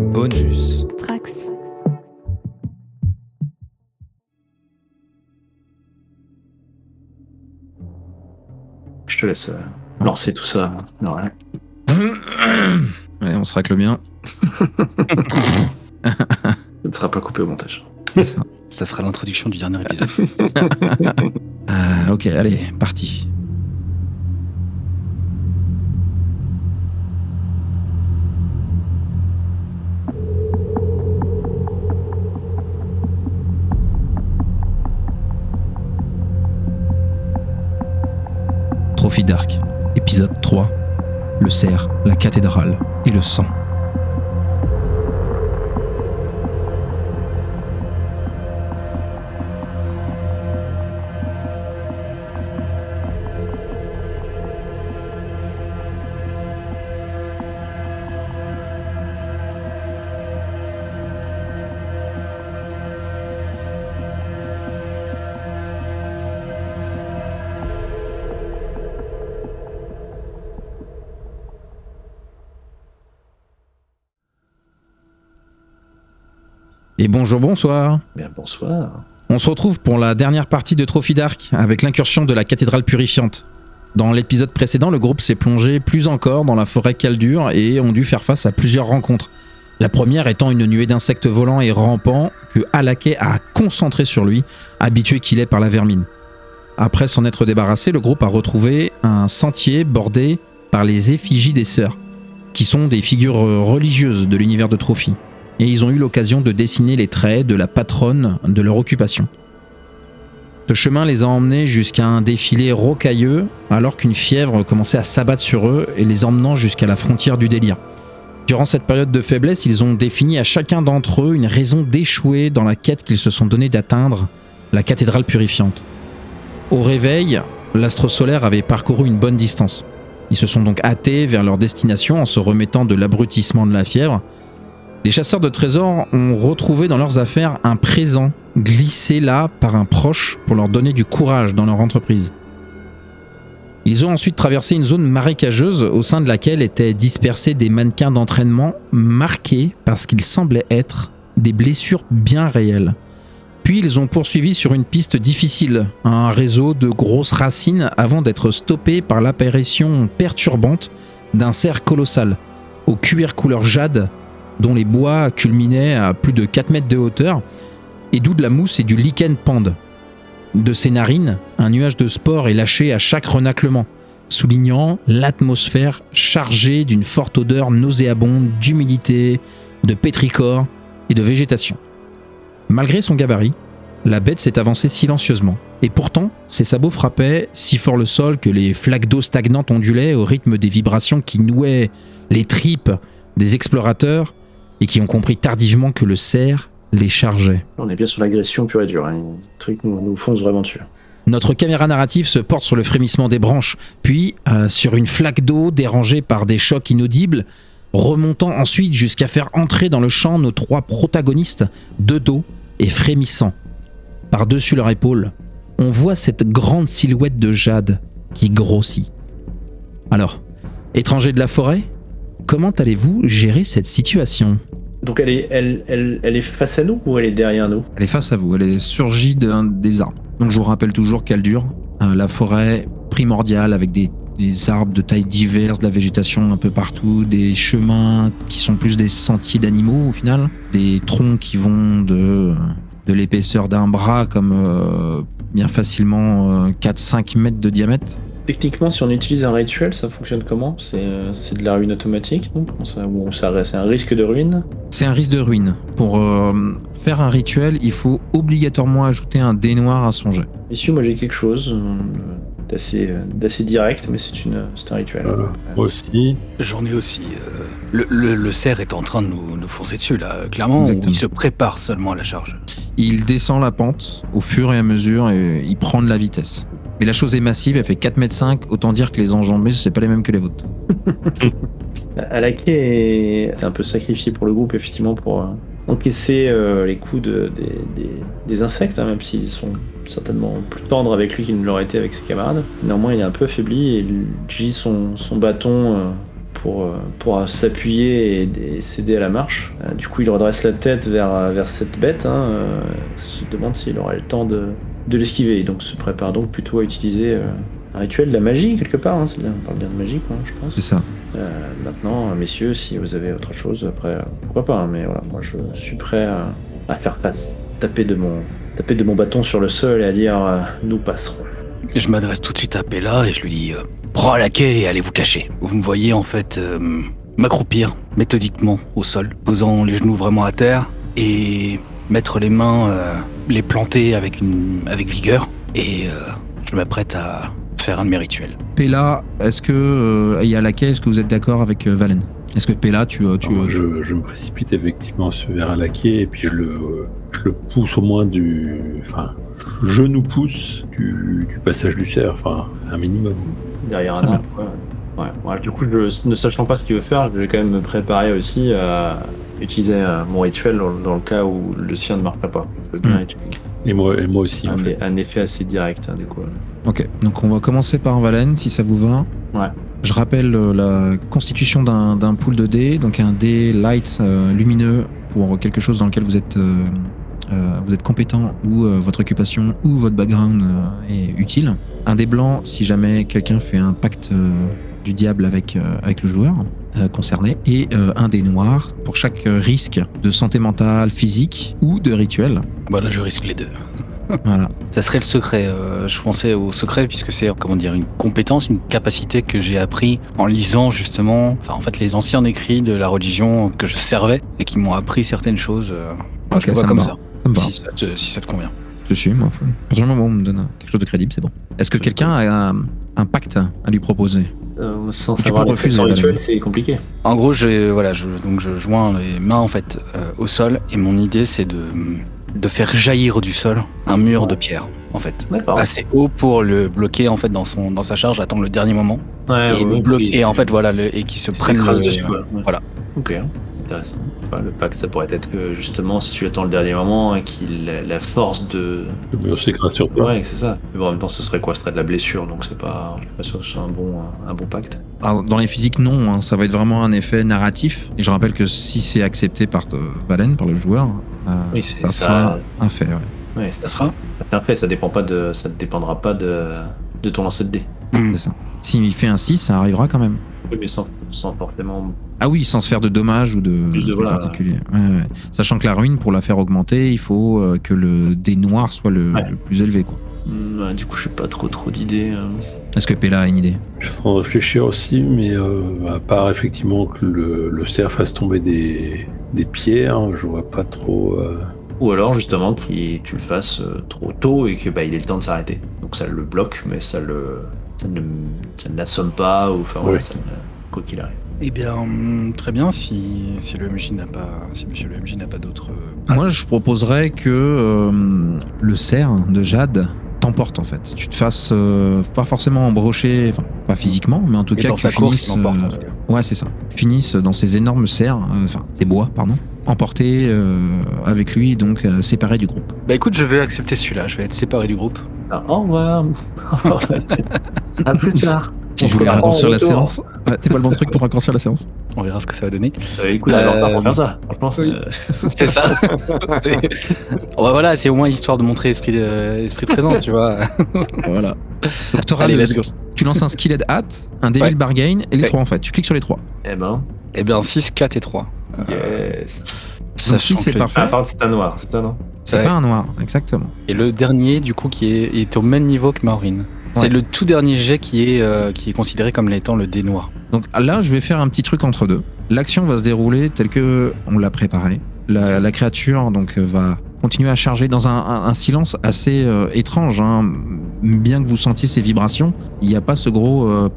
Bonus. Trax. Je te laisse euh, lancer tout ça. Non, rien. Allez, on se racle bien. Ça ne sera pas coupé au montage. Ça sera l'introduction du dernier épisode. Ah, ok, allez, parti. Dark, épisode 3. Le cerf, la cathédrale et le sang. Bonsoir. Bien, bonsoir. On se retrouve pour la dernière partie de Trophy Dark avec l'incursion de la cathédrale purifiante. Dans l'épisode précédent, le groupe s'est plongé plus encore dans la forêt caldure et ont dû faire face à plusieurs rencontres. La première étant une nuée d'insectes volants et rampants que Alaké a concentré sur lui, habitué qu'il est par la vermine. Après s'en être débarrassé, le groupe a retrouvé un sentier bordé par les effigies des sœurs, qui sont des figures religieuses de l'univers de Trophy et ils ont eu l'occasion de dessiner les traits de la patronne de leur occupation. Ce chemin les a emmenés jusqu'à un défilé rocailleux alors qu'une fièvre commençait à s'abattre sur eux et les emmenant jusqu'à la frontière du délire. Durant cette période de faiblesse, ils ont défini à chacun d'entre eux une raison d'échouer dans la quête qu'ils se sont donné d'atteindre, la cathédrale purifiante. Au réveil, l'astre solaire avait parcouru une bonne distance. Ils se sont donc hâtés vers leur destination en se remettant de l'abrutissement de la fièvre, les chasseurs de trésors ont retrouvé dans leurs affaires un présent glissé là par un proche pour leur donner du courage dans leur entreprise. Ils ont ensuite traversé une zone marécageuse au sein de laquelle étaient dispersés des mannequins d'entraînement marqués parce qu'ils semblaient être des blessures bien réelles. Puis ils ont poursuivi sur une piste difficile, un réseau de grosses racines avant d'être stoppés par l'apparition perturbante d'un cerf colossal, au cuir couleur jade dont les bois culminaient à plus de 4 mètres de hauteur, et d'où de la mousse et du lichen pendent. De ses narines, un nuage de spore est lâché à chaque renaclement, soulignant l'atmosphère chargée d'une forte odeur nauséabonde d'humidité, de pétrichor et de végétation. Malgré son gabarit, la bête s'est avancée silencieusement, et pourtant ses sabots frappaient si fort le sol que les flaques d'eau stagnantes ondulaient au rythme des vibrations qui nouaient les tripes des explorateurs et qui ont compris tardivement que le cerf les chargeait. On est bien sur l'agression pure et dure. Hein. Le truc nous, nous fonce vraiment dessus. Notre caméra narrative se porte sur le frémissement des branches, puis euh, sur une flaque d'eau dérangée par des chocs inaudibles, remontant ensuite jusqu'à faire entrer dans le champ nos trois protagonistes, de dos et frémissants. Par-dessus leur épaule, on voit cette grande silhouette de Jade qui grossit. Alors, étranger de la forêt, comment allez-vous gérer cette situation? Donc elle est, elle, elle, elle est face à nous ou elle est derrière nous? Elle est face à vous, elle est surgie d'un des arbres. Donc je vous rappelle toujours qu'elle dure. euh, la forêt primordiale avec des, des arbres de tailles diverses, de la végétation un peu partout, des chemins qui sont plus des sentiers d'animaux au final, des troncs qui vont de, de l'épaisseur d'un bras comme euh, bien facilement euh, 4-5 mètres de diamètre. Techniquement, si on utilise un rituel, ça fonctionne comment? C'est euh, c'est de la ruine automatique donc Comment ça, ou ça, C'est un risque de ruine? C'est un risque de ruine. Pour euh, faire un rituel, il faut obligatoirement ajouter un dé noir à son jet. Ici, moi j'ai quelque chose euh, d'assez euh, d'assez direct, mais c'est une c'est un rituel. Euh, moi aussi. J'en ai aussi. euh, le, le- le cerf est en train de nous, nous foncer dessus, là, clairement. Il se prépare seulement à la charge. Il descend la pente au fur et à mesure et il prend de la vitesse. Mais la chose est massive, elle fait 4 mètres 5, autant dire que les enjambées, c'est pas les mêmes que les vôtres. Alake est un peu sacrifié pour le groupe, effectivement, pour euh, encaisser euh, les coups de- des, insectes, hein, même s'ils sont certainement plus tendres avec lui qu'il ne l'aurait été avec ses camarades. Néanmoins, il est un peu affaibli et il utilise son, bâton euh, pour, s'appuyer et, et céder à la marche. Du coup, il redresse la tête vers, cette bête, hein, se demande s'il aura le temps de, de l'esquiver. Donc se prépare donc plutôt à utiliser euh, un rituel de la magie quelque part. Hein, on parle bien de magie, quoi, je pense. C'est ça. Euh, maintenant, messieurs, si vous avez autre chose, après, pourquoi pas. hein, mais voilà, moi, je suis prêt à, à faire face, taper de mon, taper de mon bâton sur le sol et à dire, euh, nous passerons. Et je m'adresse tout de suite à Pella et je lui dis euh, Prends la quai et allez vous cacher. Vous me voyez en fait euh, m'accroupir méthodiquement au sol, posant les genoux vraiment à terre et mettre les mains, euh, les planter avec, une, avec vigueur. Et euh, je m'apprête à faire un de mes rituels. Pella, est-ce que, euh, et à laquelle, est-ce que vous êtes d'accord avec euh, Valen? Est-ce que Pella, tu, euh, tu, Alors, tu- je, je me précipite effectivement vers Alaké et puis je le, je le pousse au moins du. Enfin, je nous pousse du, du passage du cerf, enfin, un minimum. Derrière un Très arbre, quoi. Ouais, ouais, du coup, je, ne sachant pas ce qu'il veut faire, je vais quand même me préparer aussi à utiliser euh, mon rituel dans, dans le cas où le sien ne marcherait pas. Mm. utiliser Et moi, et moi aussi, en un, fait. un effet assez direct, hein, du coup. Ok, donc on va commencer par Valen, si ça vous va. Ouais. Je rappelle euh, la constitution d'un pool de dés, donc un dé light euh, lumineux pour quelque chose dans lequel vous êtes, euh, euh, vous êtes compétent ou euh, votre occupation ou votre background euh, est utile. Un dé blanc si jamais quelqu'un fait un pacte euh, du diable avec, euh, avec le joueur euh, concerné. Et euh, un dé noir pour chaque risque de santé mentale, physique ou de rituel. Bah là, je risque les deux. Voilà. Ça serait le secret. euh, je pensais au secret puisque c'est comment dire une compétence, une capacité que j'ai appris en lisant justement, enfin en fait les anciens écrits de la religion que je servais et qui m'ont appris certaines choses. euh, Ok, je le vois ça comme ça. Ça me va. Si ça, te, si ça te convient. Je suis, moi. faut- À partir du moment où on me donne quelque chose de crédible, c'est bon. Est-ce que quelqu'un a un, un pacte à lui proposer? Euh, sans Tu savoir peux refuser, c'est compliqué. En gros, je voilà, je donc je joins les mains en fait euh, au sol et mon idée c'est de de faire jaillir du sol un mur de pierre en fait. Assez haut pour le bloquer en fait dans son dans sa charge, attendre le dernier moment. Ouais, et, ouais, le bloquer- et en fait voilà le, et qui se s'écrase le- dessus, voilà. Ok, intéressant. Enfin, le pacte, ça pourrait être que justement, si tu attends le dernier moment et qu'il a la force de. Le mur s'écrase sur toi. Ouais, c'est ça. Mais bon, en même temps, ce serait quoi? Ce serait de la blessure, donc c'est pas. Je suis pas sûr que ce soit un bon, un bon pacte. Alors, dans les physiques, non. hein, ça va être vraiment un effet narratif. Et je rappelle que si c'est accepté par euh, Valen, par le joueur, euh, Oui, ça ça. sera un fait. ouais. Ouais, Ça sera. c'est un fait, ça dépend pas de. Ça ne dépendra pas de, de ton lancer de dés. C'est ça. S'il fait un 6, ça arrivera quand même. Oui, mais sans, sans forcément. Ah oui, sans se faire de dommages ou de, Plus de voilà. particuliers. Ouais, ouais. Sachant que la ruine, pour la faire augmenter, il faut euh, que le dé noir soit le, Ouais. le plus élevé. quoi. Hmm, du coup, je sais pas trop trop d'idées. euh. Est-ce que Pella a une idée? Je suis en train de réfléchir aussi, mais euh, à part effectivement que le, le cerf fasse tomber des, des pierres, je vois pas trop. euh, Ou alors, justement, qu'il tu le fasses euh, trop tôt et que bah, il ait le temps de s'arrêter. Donc ça le bloque, mais ça le. Ça ne, ça ne l'assomme pas, ou enfin voilà, Ouais. ça ne- quoi qu'il arrive. Eh bien, hum, très bien. Si, si le MJ n'a pas, si Monsieur le MJ n'a pas d'autres. euh, Moi, je proposerais que euh, le cerf de Jade t'emporte en fait. Tu te fasses euh, pas forcément embrocher, enfin pas physiquement, mais en tout et cas dans que sa tu course, finisses. il l'emporte, en euh, tout cas. ouais, c'est ça. Finisse dans ces énormes cerfs, euh, enfin ces bois, pardon, emportés euh, avec lui, donc euh, séparés du groupe. Bah écoute, je vais accepter celui-là. Je vais être séparé du groupe. Ah, au revoir À plus tard Si voulais fera raccourcir la séance, ouais, c'est pas le bon truc pour raccourcir la séance. On verra ce que ça va donner. D'aller en retard pour Euh, faire ça, franchement. oui. euh, C'est ça. C'est- Bon, bah voilà, c'est au moins histoire de montrer esprit, de- esprit présent, tu vois. Voilà. Donc t'auras Allez, le- let's go. tu lances un skilled hat, un devil Ouais. bargain et les Ouais. trois en fait. Tu cliques sur les trois. Eh ben, Eh bien, 6, 4 et 3. yes. Donc si c'est que- parfait, Ah, c'est un noir, c'est ça, non? C'est Ouais. pas un noir, exactement. Et le dernier, du coup, qui est, est au même niveau que Maureen. C'est le tout dernier jet qui est, euh, qui est considéré comme étant le dénoir. Donc là, je vais faire un petit truc entre deux. L'action va se dérouler telle que on l'a préparée. La, créature donc va continuer à charger dans un, silence assez euh, étrange. Hein. Bien que vous sentiez ces vibrations, il n'y a pas ce gros. Euh,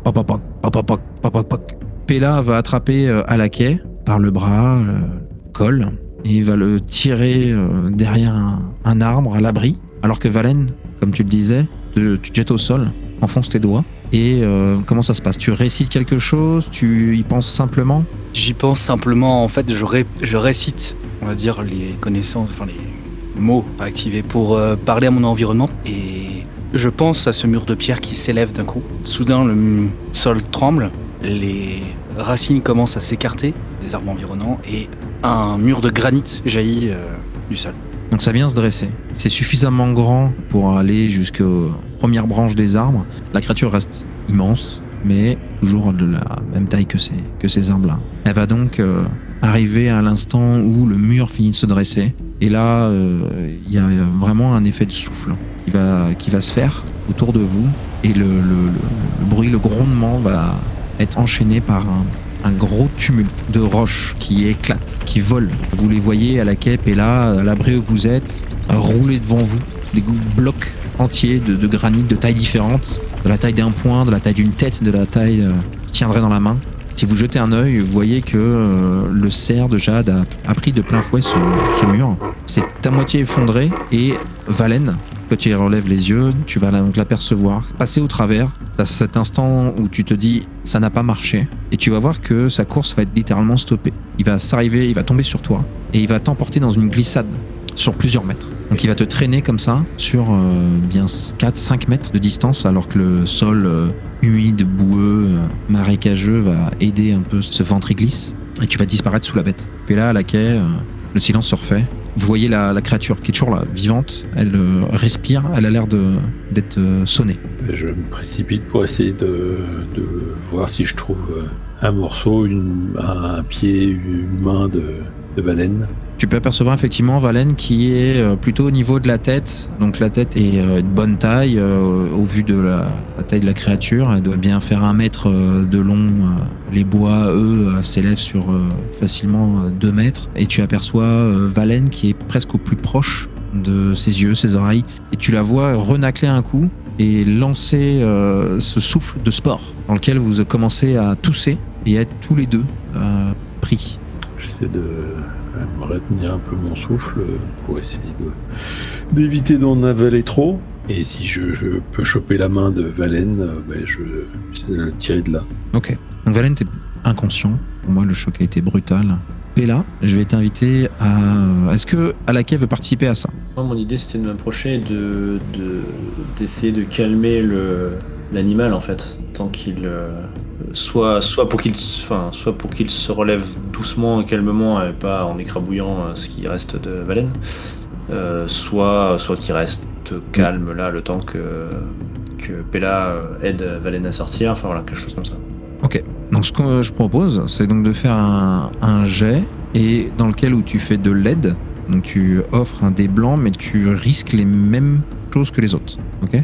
Pella va attraper euh, Alaquet par le bras, le col, et il va le tirer derrière un, un arbre à l'abri, alors que Valen, comme tu le disais, tu te jettes au sol, enfonce tes doigts. Et euh, comment ça se passe? Tu récites quelque chose? Tu y penses simplement? J'y pense simplement, en fait, je, ré- je récite, on va dire, les connaissances, enfin les mots à activer pour euh, parler à mon environnement. Et je pense à ce mur de pierre qui s'élève d'un coup. Soudain, le sol tremble, les racines commencent à s'écarter des arbres environnants et un mur de granit jaillit euh, du sol. Donc ça vient se dresser. C'est suffisamment grand pour aller jusqu'aux premières branches des arbres. La créature reste immense, mais toujours de la même taille que ces, que ces arbres-là. Elle va donc euh, arriver à l'instant où le mur finit de se dresser. Et là, euh, il y a vraiment un effet de souffle qui va, se faire autour de vous. Et le bruit, le grondement va être enchaîné par un, un gros tumulte de roches qui éclatent, qui volent. Vous les voyez à la quête et là, à l'abri où vous êtes, rouler devant vous, des blocs entiers de, granit de tailles différentes, de la taille d'un point, de la taille d'une tête, de la taille euh, qui tiendrait dans la main. Si vous jetez un œil, vous voyez que euh, le cerf de Jade a, pris de plein fouet ce, ce mur. C'est à moitié effondré et Valen, quand tu relèves les yeux, tu vas donc l'apercevoir, passer au travers. T'as cet instant où tu te dis ça n'a pas marché et tu vas voir que sa course va être littéralement stoppée. Il va s'arriver, il va tomber sur toi et il va t'emporter dans une glissade sur plusieurs mètres. Donc il va te traîner comme ça sur euh, bien 4-5 mètres de distance alors que le sol euh, humide, boueux, euh, marécageux va aider un peu ce ventriglisse et tu vas disparaître sous la bête. Puis là, à la quai, le silence se refait. Vous voyez la, créature qui est toujours là, vivante, elle euh, respire, elle a l'air d'être euh, sonnée. Je me précipite pour essayer de, voir si je trouve euh, un morceau, un pied, une main de, Tu peux apercevoir effectivement Valen qui est euh, plutôt au niveau de la tête. Donc la tête est euh, de bonne taille euh, au vu de la, taille de la créature. Elle doit bien faire un mètre de long. Les bois, eux, s'élèvent sur facilement deux mètres. Et tu aperçois Valen qui est presque au plus proche de ses yeux, ses oreilles. Et tu la vois renacler un coup et lancer ce souffle de sport dans lequel vous commencez à tousser et être tous les deux pris. J'essaie de euh, me retenir un peu mon souffle euh, pour essayer de- d'éviter d'en avaler trop. Et si je, je peux choper la main de Valen, euh, ben, je j'essaie de le tirer de là. Ok. Donc Valen, t'es inconscient. Pour moi, le choc a été brutal. Pella, je vais t'inviter à. Est-ce que Alaka veut participer à ça? Moi, mon idée, c'était de m'approcher et de de- d'essayer de, calmer le l'animal en fait, tant qu'il euh, soit soit pour qu'il se- enfin soit pour qu'il se relève doucement et calmement et pas en écrabouillant euh, ce qui reste de Valen, euh, soit soit qu'il reste calme là le temps que que Pella euh, aide Valen à sortir, enfin voilà quelque chose comme ça. Donc, ce que je propose, c'est donc de faire un, jet et dans lequel où tu fais de l'aide. Donc, tu offres un dé blanc, mais tu risques les mêmes choses que les autres. Ok?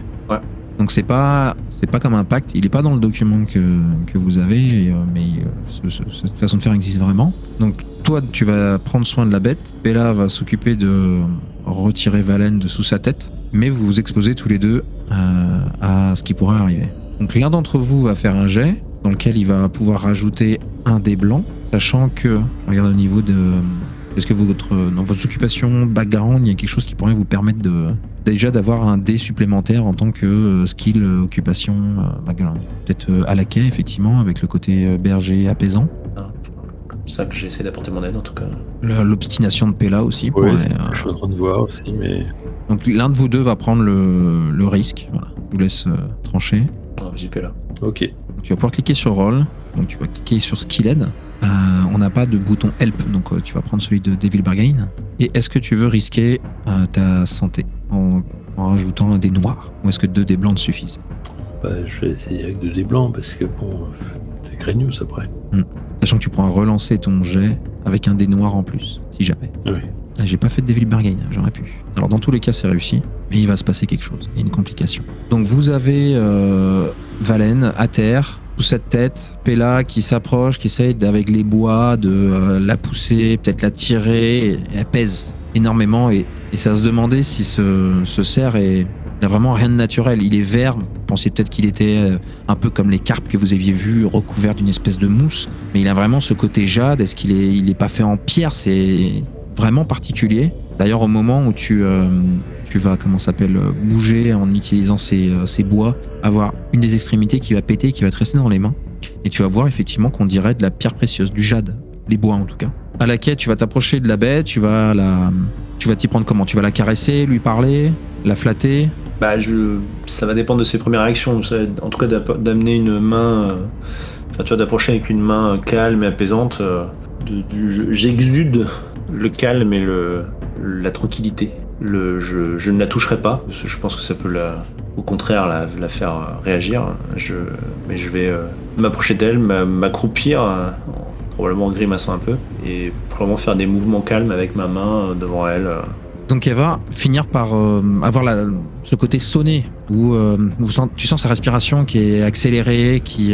Donc, c'est pas, c'est pas comme un pacte. Il est pas dans le document que, que vous avez, euh, mais euh, ce- ce- cette façon de faire existe vraiment. Donc, toi, tu vas prendre soin de la bête. Bella va s'occuper de retirer Valen de sous sa tête. Mais vous vous exposez tous les deux euh, à ce qui pourrait arriver. Donc, l'un d'entre vous va faire un jet dans lequel il va pouvoir rajouter un dé blanc, sachant que, regarde au niveau de. Est-ce que votre, dans votre occupation, background, il y a quelque chose qui pourrait vous permettre de déjà d'avoir un dé supplémentaire en tant que euh, skill, euh, occupation, euh, background? Peut-être euh, à la quai, effectivement, avec le côté euh, berger apaisant. Comme ça que j'essaie d'apporter mon aide en tout cas. L'obstination de Pella aussi. Oui, pourrait, c'est euh, ce que je suis en train de voir aussi, mais donc l'un de vous deux va prendre le, le risque. Voilà. Je vous laisse euh, trancher. Ah, vas-y, Pella. ok. Donc, tu vas pouvoir cliquer sur Roll. Donc tu vas cliquer sur Skill Aid. Euh, on n'a pas de bouton Help, donc euh, tu vas prendre celui de Devil Bargain. Et est-ce que tu veux risquer euh, ta santé en, en rajoutant un dé noir Ou est-ce que deux dés blancs te suffisent? Bah, je vais essayer avec deux dés blancs parce que bon, c'est craignos après. Sachant que tu pourras relancer ton jet avec un dé noir en plus, si jamais. Oui. Ah, J'ai pas fait de Devil Bargain, j'aurais pu. Alors dans tous les cas, c'est réussi, mais il va se passer quelque chose. Il y a une complication. Donc vous avez Valen à terre, cette tête, Pella qui s'approche, qui essaye avec les bois de euh, la pousser, peut-être la tirer, elle pèse énormément et, ça se demandait si ce, ce cerf est, il a vraiment rien de naturel. Il est vert, vous pensiez peut-être qu'il était euh, un peu comme les carpes que vous aviez vues, recouvert d'une espèce de mousse, mais il a vraiment ce côté jade. Est-ce qu'il est, il est pas fait en pierre? C'est vraiment particulier. D'ailleurs, au moment où tu, euh, tu vas, comment s'appelle, euh, bouger en utilisant ces, euh, ces bois, avoir une des extrémités qui va péter, qui va te rester dans les mains, et tu vas voir effectivement qu'on dirait de la pierre précieuse, du jade, les bois en tout cas. À la quête, tu vas t'approcher de la bête, tu vas la, tu vas t'y prendre comment? Tu vas la caresser, lui parler, la flatter? Bah, je... ça va dépendre de ses premières réactions. Ça- En tout cas, d'amener une main, euh, enfin, tu vois, d'approcher avec une main calme et apaisante. J'exude le calme et le, la tranquillité. Je, ne la toucherai pas, parce que je pense que ça peut au contraire la, faire euh, réagir. Mais je vais euh, m'approcher d'elle, m'a- m'accroupir, euh, en- probablement en grimaçant un peu, et probablement faire des mouvements calmes avec ma main devant elle. Donc elle va finir par avoir ce côté sonné, où tu sens sa respiration qui est accélérée, qui,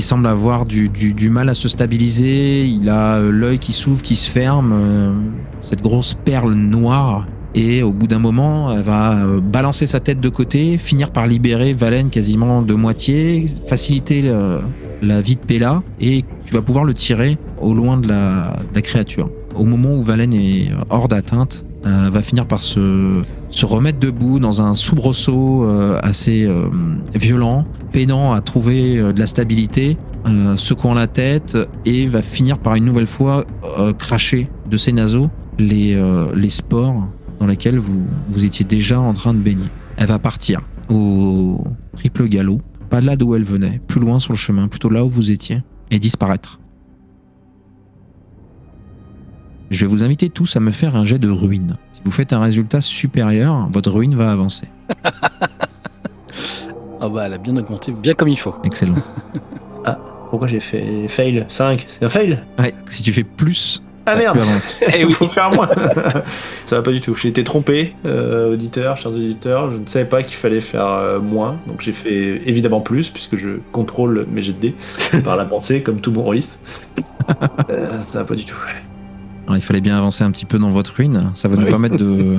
semble avoir du, du- mal à se stabiliser. Il a l'œil qui s'ouvre, qui se ferme, cette grosse perle noire. Et au bout d'un moment, elle va euh, balancer sa tête de côté, finir par libérer Valen quasiment de moitié, faciliter le- la vie de Pella, et tu vas pouvoir le tirer au loin de la, créature. Au moment où Valen est hors d'atteinte, euh, va finir par se, remettre debout dans un soubresaut euh, assez euh, violent, peinant à trouver euh, de la stabilité, euh, secouant la tête et va finir par une nouvelle fois euh, cracher de ses naseaux les, euh, les spores dans lesquels vous, vous étiez déjà en train de baigner. Elle va partir au triple galop, pas de là d'où elle venait, plus loin sur le chemin, plutôt là où vous étiez, et disparaître. Je vais vous inviter tous à me faire un jet de ruine. Si vous faites un résultat supérieur, votre ruine va avancer. Ah bah, elle a bien augmenté, bien comme il faut. Excellent. Pourquoi j'ai fait fail? 5 C'est un fail? Ouais, si tu fais plus, Ah merde. Eh oui, faut faire moins. ça va pas du tout. J'ai été trompé, euh, auditeurs, chers auditeurs. Je ne savais pas qu'il fallait faire euh, moins, donc j'ai fait évidemment plus puisque je contrôle mes jets de dés par la pensée, comme tout bon rôliste. Euh, ça va pas du tout. Alors, il fallait bien avancer un petit peu dans votre ruine. Ça va nous Oui. permettre de,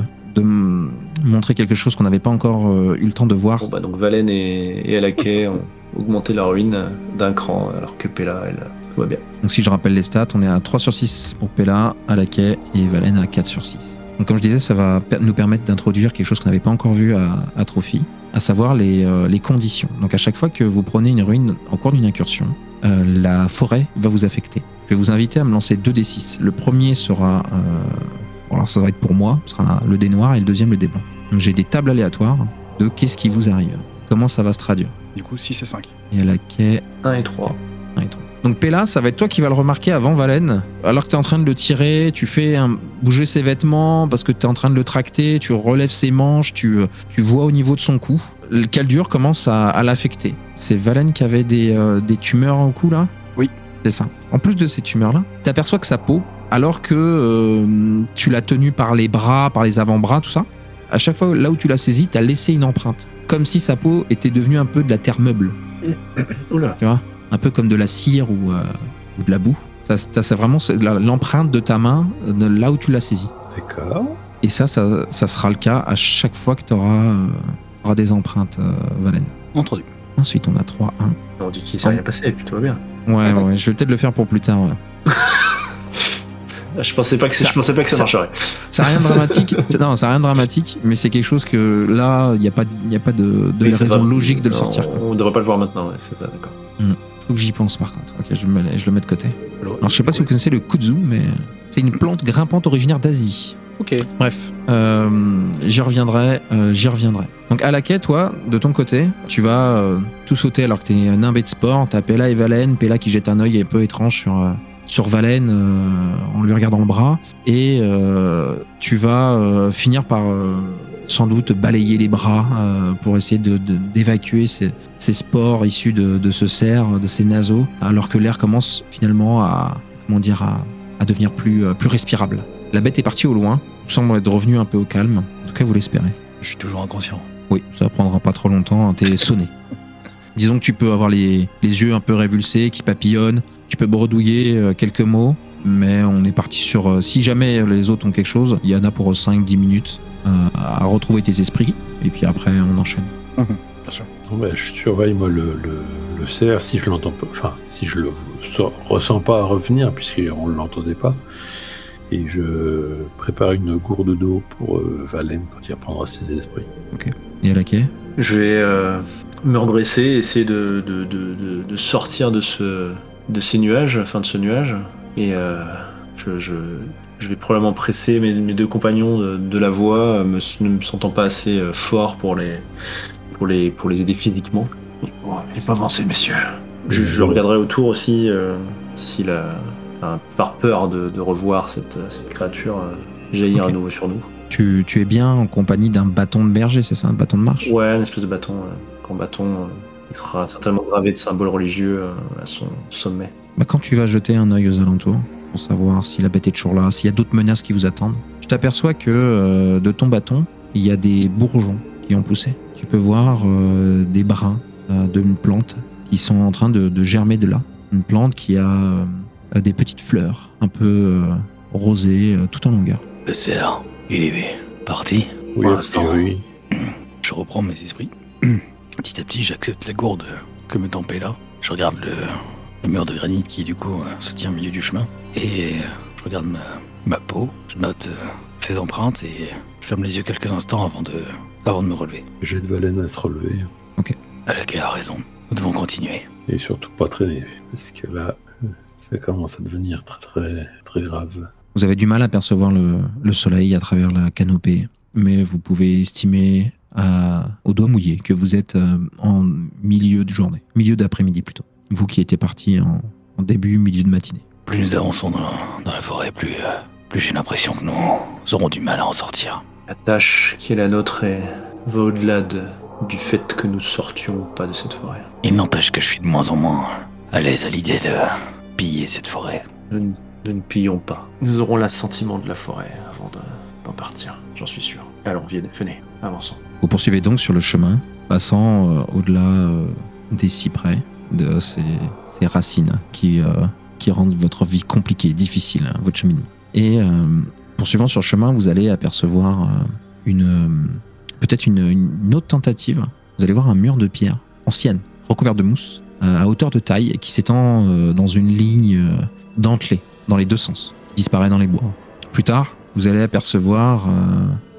montrer quelque chose qu'on n'avait pas encore euh, eu le temps de voir. Bon bah donc Valen et, et Alaké ont augmenté leur ruine d'un cran, alors que Pella, elle, tout va bien. Donc si je rappelle les stats, on est à 3 sur 6 pour Pella, Alaké et Valen à 4 sur 6. Donc comme je disais, ça va nous permettre d'introduire quelque chose qu'on n'avait pas encore vu à, à Trophy, à savoir les, euh, les conditions. Donc à chaque fois que vous prenez une ruine en cours d'une incursion, euh, la forêt va vous affecter. Je vais vous inviter à me lancer 2 d6. Le premier sera... Euh, bon, alors ça va être pour moi, ce sera le dé noir et le deuxième le dé blanc. Donc j'ai des tables aléatoires de qu'est-ce qui vous arrive. Comment ça va se traduire? Du coup, 6 et 5. Et Alaké 1 et 3. un et trois. Donc Pella, ça va être toi qui vas le remarquer avant Valen. Alors que tu es en train de le tirer, tu fais un- bouger ses vêtements parce que tu es en train de le tracter, tu relèves ses manches, tu, tu vois au niveau de son cou. Le caldur commence à, à l'affecter. C'est Valen qui avait des, euh, des tumeurs au cou là? Oui. C'est ça. En plus de ces tumeurs-là, tu aperçois que sa peau, alors que euh, tu l'as tenu par les bras, par les avant-bras, tout ça, à chaque fois là où tu l'as saisi, tu as laissé une empreinte. Comme si sa peau était devenue un peu de la terre meuble Oula. Un peu comme de la cire ou, euh, ou de la boue. Ça, ça, c'est vraiment c'est l'empreinte de ta main euh, de là où tu l'as saisie. D'accord. Et ça, ça, ça sera le cas à chaque fois que tu auras, des empreintes, euh, Valen. Entendu. Ensuite, on a 3, 1. On dit qu'il s'est rien passé et puis tout va bien. Ouais, ouais, je vais peut-être le faire pour plus tard. ouais. Je pensais pas que, Ça- je pensais pas que ça, ça- marcherait. Ça n'a rien de dramatique. c'est- non, ça n'a rien de dramatique, mais c'est quelque chose que là, il n'y a pas, il y a pas de, raison va. logique de le sortir. quoi. On devrait pas le voir maintenant, ouais, c'est ça, d'accord. Faut que j'y pense par contre. Ok, je, me, je le mets de côté. Alors, je sais pas si vous connaissez le kudzu, mais c'est une plante grimpante originaire d'Asie. Ok. Bref, euh, j'y reviendrai, euh, j'y reviendrai. Donc à la quai, toi, de ton côté, tu vas euh, tout sauter alors que t'es un nimbé de sport. T'as Pella et Valen, Pella qui jette un œil un peu étrange sur, sur Valen en lui regardant le bras. Et tu vas finir par sans doute balayer les bras euh, pour essayer de- de- d'évacuer ces, ces spores issus de, de ce cerf, de ces naseaux, alors que l'air commence finalement à, comment dire, à, à devenir plus, euh, plus respirable. La bête est partie au loin, semble être revenue un peu au calme. En tout cas, vous l'espérez. Je suis toujours inconscient. Oui, ça prendra pas trop longtemps, hein, t'es sonné. Disons que tu peux avoir les, les yeux un peu révulsés, qui papillonnent, tu peux bredouiller euh, quelques mots, mais on est parti sur... si jamais les autres ont quelque chose, il y en a pour 5-10 minutes à retrouver tes esprits, et puis après on enchaîne. Bien sûr. Bon, ben, je surveille moi le, le, le cerf si je l'entends pas, enfin si je le so- ressens pas revenir puisqu'on ne l'entendait pas. Et je prépare une gourde d'eau pour euh, Valen quand il reprendra ses esprits. Et à la quai? Je vais euh, me redresser, essayer de, de, de, de- de sortir de, ce, de ces nuages, enfin de ce nuage. Et euh, je, je, je vais probablement presser mes, mes deux compagnons de, de la voie, euh, me, ne me sentant pas assez euh, fort pour les, pour, les, pour les aider physiquement. Bon, il faut avancer, messieurs. Je, je regarderai autour aussi euh, s'il a, enfin, par peur de, de revoir cette, cette créature euh, jaillir à nouveau sur nous. Tu, tu es bien en compagnie d'un bâton de berger, c'est ça, un bâton de marche? Ouais, une espèce de bâton. euh, Qu'en bâton, euh, il sera certainement gravé de symboles religieux euh, à son sommet. Bah, quand tu vas jeter un œil aux alentours pour savoir si la bête est toujours là, s'il y a d'autres menaces qui vous attendent, tu t'aperçois que euh, de ton bâton, il y a des bourgeons qui ont poussé. Tu peux voir euh, des brins euh, d'une plante qui sont en train de, de germer de là. Une plante qui a euh, des petites fleurs un peu euh, rosées euh, tout en longueur. Le cerf, il est parti. Oui, Pour l'instant. Je reprends mes esprits. Petit à petit, j'accepte la gourde que me tend là. Je regarde le, le mur de granit qui, du coup, euh, se tient au milieu du chemin. Et euh, je regarde ma, ma peau. Je note euh, ses empreintes et je ferme les yeux quelques instants avant de, avant de me relever. J'ai de Valène à se relever. Alaka a raison. Nous devons continuer. Et surtout pas traîner. Parce que là, ça commence à devenir très très très grave. Vous avez du mal à percevoir le, le soleil à travers la canopée, mais vous pouvez estimer à- au doigt mouillé que vous êtes en milieu de journée, milieu d'après-midi plutôt. Vous qui étiez parti en, en début, milieu de matinée. Plus nous avançons dans, dans la forêt, plus, euh, plus j'ai l'impression que nous aurons du mal à en sortir. La tâche qui est la nôtre est, va au-delà de- du fait que nous sortions ou pas de cette forêt. Il n'empêche que je suis de moins en moins à l'aise à l'idée de piller cette forêt. Nous, ne- nous ne pillons pas. Nous aurons l'assentiment de la forêt avant de- d'en partir, j'en suis sûr. Allons, venez, venez, avançons. Vous poursuivez donc sur le chemin, passant euh, au-delà euh, des cyprès, de ces, racines qui, euh, qui rendent votre vie compliquée, difficile, votre cheminement. Et euh, poursuivant sur le chemin, vous allez apercevoir euh, une peut-être une, autre tentative. Vous allez voir un mur de pierre ancienne, recouvert de mousse, à hauteur de taille, qui s'étend dans une ligne dentelée, dans les deux sens, qui disparaît dans les bois. Plus tard, vous allez apercevoir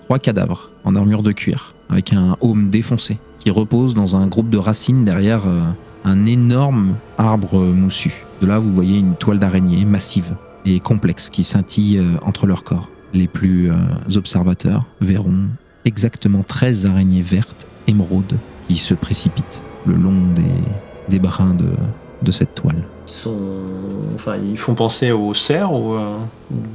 trois cadavres en armure de cuir, avec un aume défoncé, qui repose dans un groupe de racines derrière un énorme arbre moussu. De là, vous voyez une toile d'araignée massive et complexe qui scintille euh, entre leurs corps. Les plus euh, observateurs verront exactement 13 araignées vertes, émeraudes, qui se précipitent le long des, des brins de, de cette toile. Ils sont... Enfin, ils font penser aux cerfs, ou, euh,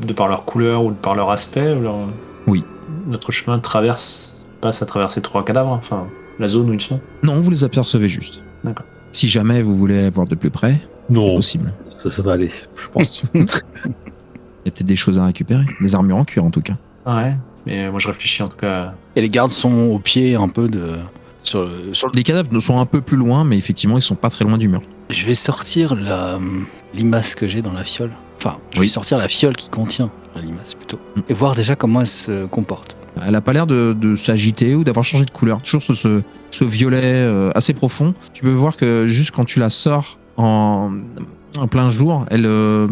de par leur couleur ou de par leur aspect ou leur- Oui. Notre chemin traverse, passe à travers ces trois cadavres, enfin, la zone où ils sont. Non, vous les apercevez juste. D'accord. Si jamais vous voulez les voir de plus près, c'est Non, possible. ça, ça va aller, je pense. Il y a peut-être des choses à récupérer, des armures en cuir en tout cas. Ouais, mais moi je réfléchis en tout cas. Et les gardes sont au pied un peu de. Sur le, sur le- Les cadavres sont un peu plus loin, mais effectivement, ils sont pas très loin du mur. Je vais sortir la limace que j'ai dans la fiole. Enfin, je Oui. vais sortir la fiole qui contient la limace plutôt. Mm. Et voir déjà comment elle se comporte. Elle a pas l'air de, de s'agiter ou d'avoir changé de couleur. Toujours ce, ce, ce violet euh, assez profond. Tu peux voir que juste quand tu la sors en, en plein jour, elle, euh,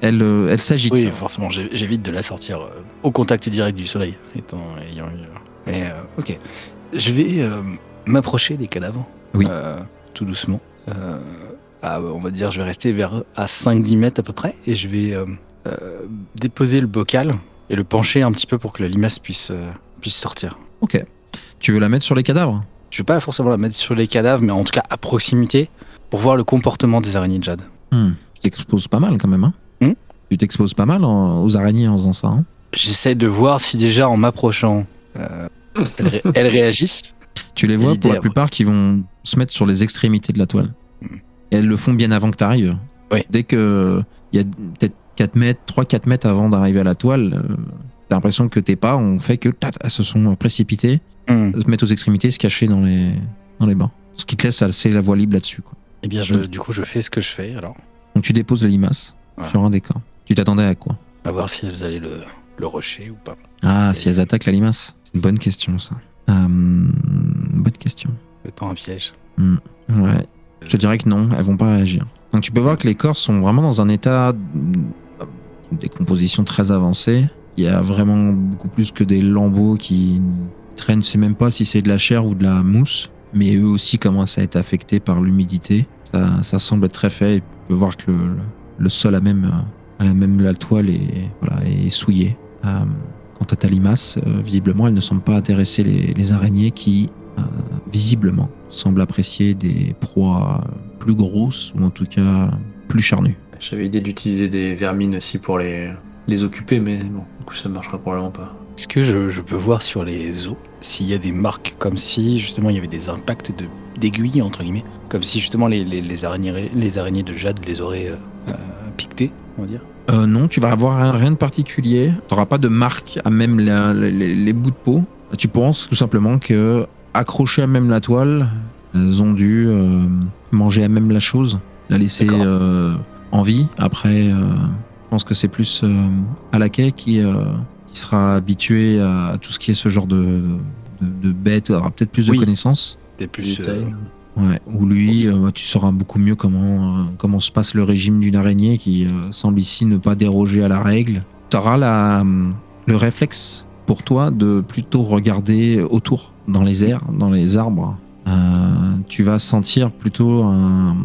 elle, euh, elle s'agite. Oui, forcément, j'évite de la sortir euh, au contact direct du soleil. Étant, ayant Et, ok. Je vais m'approcher des cadavres. Oui. Tout doucement. À, on va dire, je vais rester vers à 5-10 mètres à peu près. Et je vais déposer le bocal et le pencher un petit peu pour que la limace puisse, euh, puisse sortir. Ok. Tu veux la mettre sur les cadavres? Je vais pas forcément la mettre sur les cadavres, mais en tout cas à proximité pour voir le comportement des araignées de jade. Hmm. Tu t'exposes pas mal quand même. Hein? Hmm? Tu t'exposes pas mal en- aux araignées en faisant ça. hein? J'essaie de voir si déjà en m'approchant, euh, elles, ré- elles réagissent. tu les vois pour la ouais. plupart qui vont se mettre sur les extrémités de la toile. Hmm. Et elles le font bien avant que tu arrives. Oui. Dès que il y a peut-être 4 mètres, 3-4 mètres avant d'arriver à la toile, euh, t'as l'impression que tes pas ont fait que tat, elles se sont précipitées, Hmm. se mettre aux extrémités, se cacher dans les, dans les bains. Ce qui te laisse assez la voie libre là-dessus. quoi. Eh bien, je, du coup, je fais ce que je fais alors. Donc tu déposes la limace Voilà. sur un des corps. Tu t'attendais à quoi? À voir si elles allaient le, le rusher ou pas. Ah, si elles attaquent la limace. C'est une bonne question ça. Euh, bonne question. C'est pas un piège. Ouais. Je te dirais que non, elles vont pas réagir. Donc tu peux voir que les corps sont vraiment dans un état de décomposition très avancé. Il y a vraiment beaucoup plus que des lambeaux qui traînent. C'est même pas si c'est de la chair ou de la mousse, mais eux aussi commencent à être affectés par l'humidité. Ça, semble être très fait. Tu peux voir que le, sol même, euh, a la même toile est, voilà, est souillée. Euh, quant à ta limace, euh, visiblement, elle ne semble pas intéresser les, araignées qui euh, visiblement, semble apprécier des proies plus grosses ou en tout cas plus charnues. J'avais idée d'utiliser des vermines aussi pour les, les occuper, mais bon, du coup ça marchera probablement pas. Est-ce que je, je peux voir sur les os s'il y a des marques comme si justement il y avait des impacts de d'aiguilles entre guillemets, comme si justement les, les, les araignées les araignées de jade les auraient euh, euh, piquetées, on va dire? Euh, non, tu vas avoir rien, de particulier. Tu n'auras pas de marque à même la- les, les- les bouts de peau. Tu penses tout simplement que accrochées à même la toile, elles ont dû euh, manger à même la chose, la laisser euh, en vie. Après, euh, je pense que c'est plus euh, à la quai qui, euh, qui sera habitué à, à tout ce qui est ce genre de, de, de bêtes, aura peut-être plus de Oui. connaissances. Des plus euh, Ouais, ou lui, euh, tu sauras beaucoup mieux comment, euh, comment se passe le régime d'une araignée qui euh, semble ici ne pas déroger à la règle. Tu auras la, le réflexe pour toi de plutôt regarder autour, dans les airs, dans les arbres. Euh, tu vas sentir plutôt un-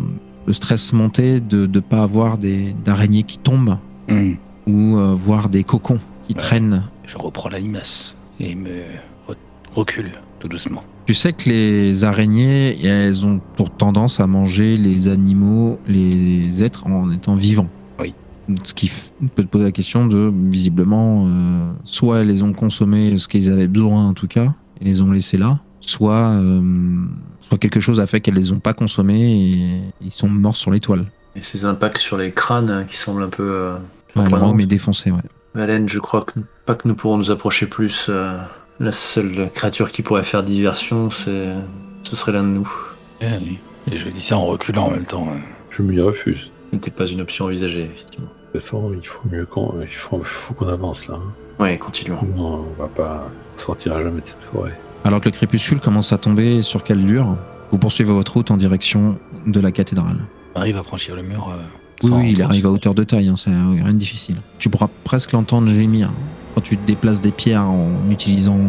le stress monter de ne pas avoir des- d'araignées qui tombent hmm. ou euh, voir des cocons qui Ouais. traînent Je reprends la limace et me re- recule tout doucement. Tu sais que les araignées, elles ont pour tendance à manger les animaux, les êtres en étant vivants. Oui. Ce qui peut te poser la question de, visiblement, euh, soit elles les ont consommé ce qu'ils avaient besoin en tout cas, et les ont laissés là, soit, euh, soit quelque chose a fait qu'elles les ont pas consommés et ils sont morts sur l'étoile. Et ces impacts sur les crânes hein, qui semblent un peu. euh, Ouais, le rhum est défoncé, ouais. Valène, je crois que, pas que nous pourrons nous approcher plus. euh, la seule créature qui pourrait faire diversion, c'est, ce serait l'un de nous. Eh oui. Et je dis ça en reculant en même temps. hein. Je m'y refuse. Ce n'était pas une option envisagée, effectivement. De toute façon, il faut mieux qu'on il faut, faut qu'on avance là. hein. Ouais, continuons. Non, on va pas sortir jamais de cette forêt. Alors que le crépuscule commence à tomber sur Caldur, vous poursuivez votre route en direction de la cathédrale. Arrive à franchir le mur. euh, Oui, il arrive à hauteur de taille, hein, c'est euh, rien de difficile. Tu pourras presque l'entendre gémir quand tu te déplaces des pierres en utilisant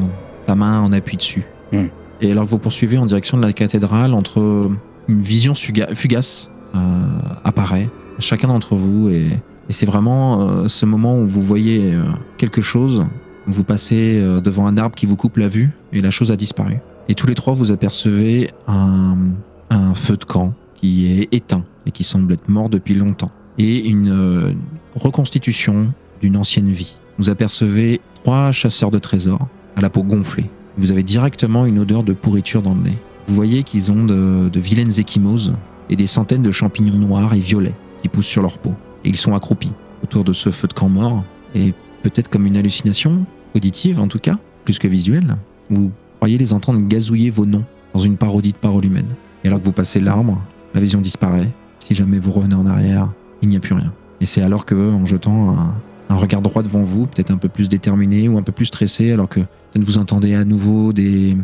ta main en appui dessus. Hmm. Et alors que vous poursuivez en direction de la cathédrale, entre une vision fugace euh, apparaît à chacun d'entre vous et, et c'est vraiment euh, ce moment où vous voyez quelque chose, vous passez euh, devant un arbre qui vous coupe la vue et la chose a disparu. Et tous les trois, vous apercevez un, un feu de camp qui est éteint et qui semble être mort depuis longtemps. Et une euh, reconstitution d'une ancienne vie. Vous apercevez trois chasseurs de trésors à la peau gonflée. Vous avez directement une odeur de pourriture dans le nez. Vous voyez qu'ils ont de, de vilaines échymoses et des centaines de champignons noirs et violets qui poussent sur leur peau. Et ils sont accroupis autour de ce feu de camp mort. Et peut-être comme une hallucination, auditive en tout cas, plus que visuelle, vous croyez les entendre gazouiller vos noms dans une parodie de paroles humaines. Et alors que vous passez l'arbre, la vision disparaît. Si jamais vous revenez en arrière, il n'y a plus rien. Et c'est alors que, en jetant un, regard droit devant vous, peut-être un peu plus déterminé ou un peu plus stressé, alors que vous entendez à nouveau des,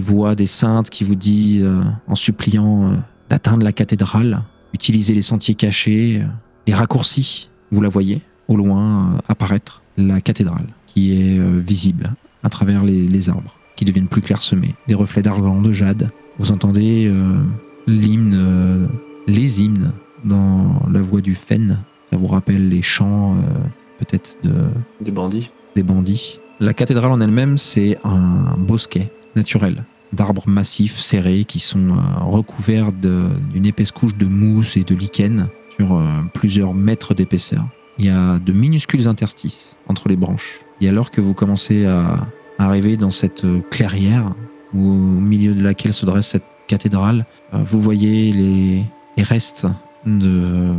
voix des saintes qui vous disent, euh, en suppliant euh, d'atteindre la cathédrale, utilisez les sentiers cachés, euh, les raccourcis. Vous la voyez au loin apparaître la cathédrale, qui est euh, visible à travers les, les arbres, qui deviennent plus clairsemés, des reflets d'argent, de jade. Vous entendez euh, l'hymne, euh, les hymnes dans la voix du Fen. Ça vous rappelle les chants euh, peut-être de, Des bandits. des bandits. La cathédrale en elle-même, c'est un bosquet naturel d'arbres massifs serrés qui sont recouverts d'une épaisse couche de mousse et de lichen sur plusieurs mètres d'épaisseur. Il y a de minuscules interstices entre les branches. Et alors que vous commencez à arriver dans cette clairière au milieu de laquelle se dresse cette cathédrale, euh, vous voyez les, restes de,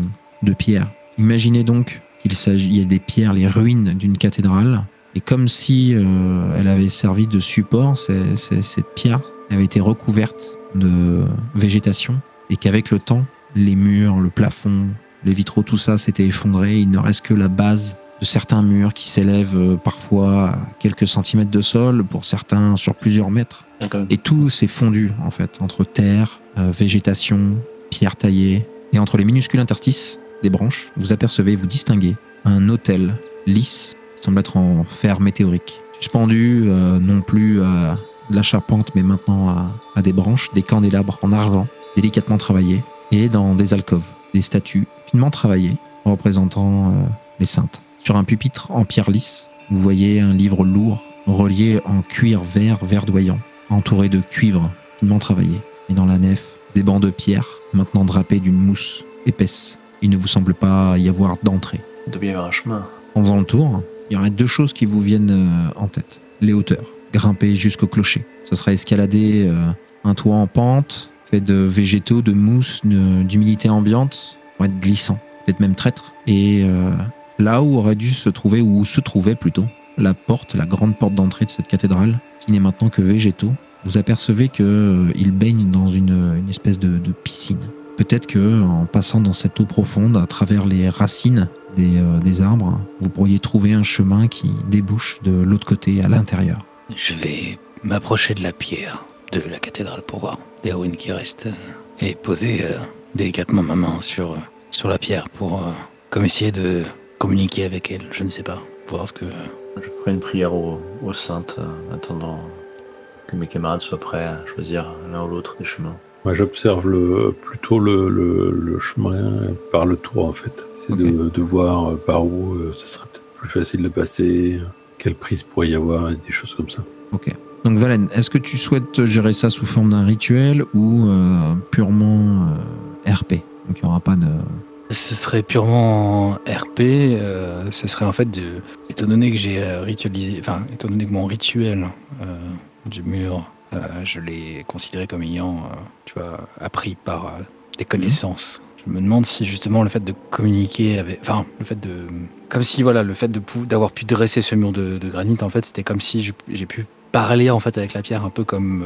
pierres. Imaginez donc qu'il s'agit y a des pierres, les ruines d'une cathédrale, et comme si euh, elle avait servi de support, cette pierre avait été recouverte de végétation, et qu'avec le temps, les murs, le plafond, les vitraux, tout ça s'était effondré. Il ne reste que la base de certains murs qui s'élèvent euh, parfois à quelques centimètres de sol, pour certains sur plusieurs mètres. Et tout s'est fondu, en fait, entre terre, euh, végétation, pierre taillée. Et entre les minuscules interstices des branches, vous apercevez, vous distinguez un hôtel lisse, semble être en fer météorique, suspendu euh, non plus à de la charpente, mais maintenant à, à des branches, des candélabres en argent, délicatement travaillés, et dans des alcôves, des statues finement travaillées, représentant euh, les saintes. Sur un pupitre en pierre lisse, vous voyez un livre lourd, relié en cuir vert verdoyant, entouré de cuivre finement travaillé. Et dans la nef, des bancs de pierre, maintenant drapés d'une mousse épaisse. Il ne vous semble pas y avoir d'entrée. Il doit y avoir un chemin. En faisant le tour, il y aurait deux choses qui vous viennent euh, en tête. Les hauteurs. Grimper jusqu'au clocher. Ça sera escalader euh, un toit en pente, fait de végétaux, de mousse, d'humidité ambiante, pour être glissant, peut-être même traître. Et euh, là où aurait dû se trouver, ou se trouvait plutôt, la porte, la grande porte d'entrée de cette cathédrale, qui n'est maintenant que végétaux, vous apercevez qu'il baigne dans une, espèce de, piscine. Peut-être que en passant dans cette eau profonde, à travers les racines des, euh, des arbres, vous pourriez trouver un chemin qui débouche de l'autre côté, à l'intérieur. Je vais m'approcher de la pierre de la cathédrale pour voir les ruines qui restent euh, et poser euh, délicatement ma main sur, euh, sur la pierre pour euh, comme essayer de communiquer avec elle. Je ne sais pas. Voir ce que. Je ferai une prière aux, aux saintes, euh, en attendant que mes camarades soient prêts à choisir l'un ou l'autre des chemins. Moi, j'observe le, plutôt le, le- le chemin par le toit, en fait. C'est de, de voir euh, par où euh, ce serait peut-être plus facile de passer, quelle prise pourrait y avoir, et des choses comme ça. Ok. Donc Valen, est-ce que tu souhaites gérer ça sous forme d'un rituel ou euh, purement euh, RP Donc il n'y aura pas de... Ce serait purement RP. euh, ce serait en fait de. Étant donné que j'ai euh, ritualisé. Enfin, étant donné que mon rituel euh, du mur, je l'ai considéré comme ayant, tu vois, appris par des connaissances. Je me demande si justement le fait de communiquer avec. Enfin, le fait de. Comme si, voilà, le fait d'avoir pu dresser ce mur de, granit, en fait, c'était comme si j'ai pu parler en fait avec la pierre, un peu comme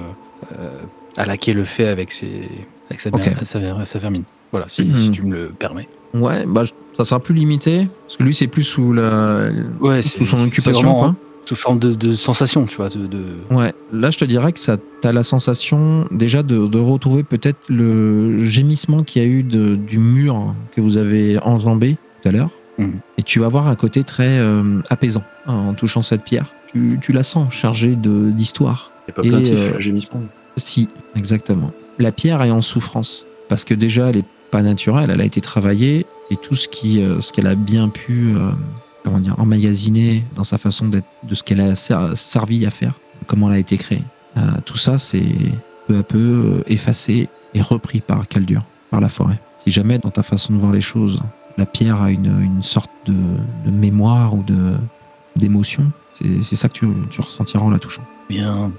euh, Alaké le fait avec, ses, avec sa, Ok. sa, sa vermine. Voilà, si, Mhm. si tu me le permets. Ouais, bah, ça sera plus limité, parce que lui c'est plus sous, la... Ouais, sous son occupation. vraiment, Quoi. hein, sous forme de, de sensation, tu vois. De, de- Ouais, là je te dirais que ça t'as la sensation déjà de, de retrouver peut-être le gémissement qu'il y a eu du mur que vous avez enjambé tout à l'heure. Mhm. Et tu vas avoir un côté très euh, apaisant hein, en touchant cette pierre. Tu, tu la sens chargée d'histoire. A pas Et, plaintif, euh, gémissement. Si, exactement. La pierre est en souffrance parce que déjà elle est pas naturelle, elle a été travaillée et tout ce qui, euh, ce qu'elle a bien pu, euh, comment dire, emmagasiner dans sa façon de ce qu'elle a ser- servi à faire, comment elle a été créée. Euh, tout ça, c'est peu à peu effacé et repris par Caldur, par la forêt. Si jamais dans ta façon de voir les choses, la pierre a une, sorte de, mémoire ou de d'émotion, c'est c'est ça que tu, tu ressentiras en la touchant. Bien,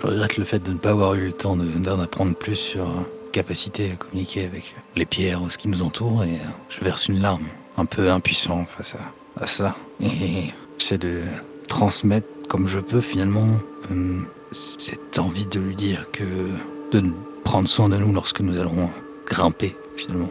je regrette le fait de ne pas avoir eu le temps de- d'en apprendre plus sur euh, capacité à communiquer avec les pierres ou ce qui nous entoure et euh, je verse une larme, un peu impuissant face à, ça. Et j'essaie de transmettre comme je peux finalement euh, cette envie de lui dire que de prendre soin de nous lorsque nous allons grimper finalement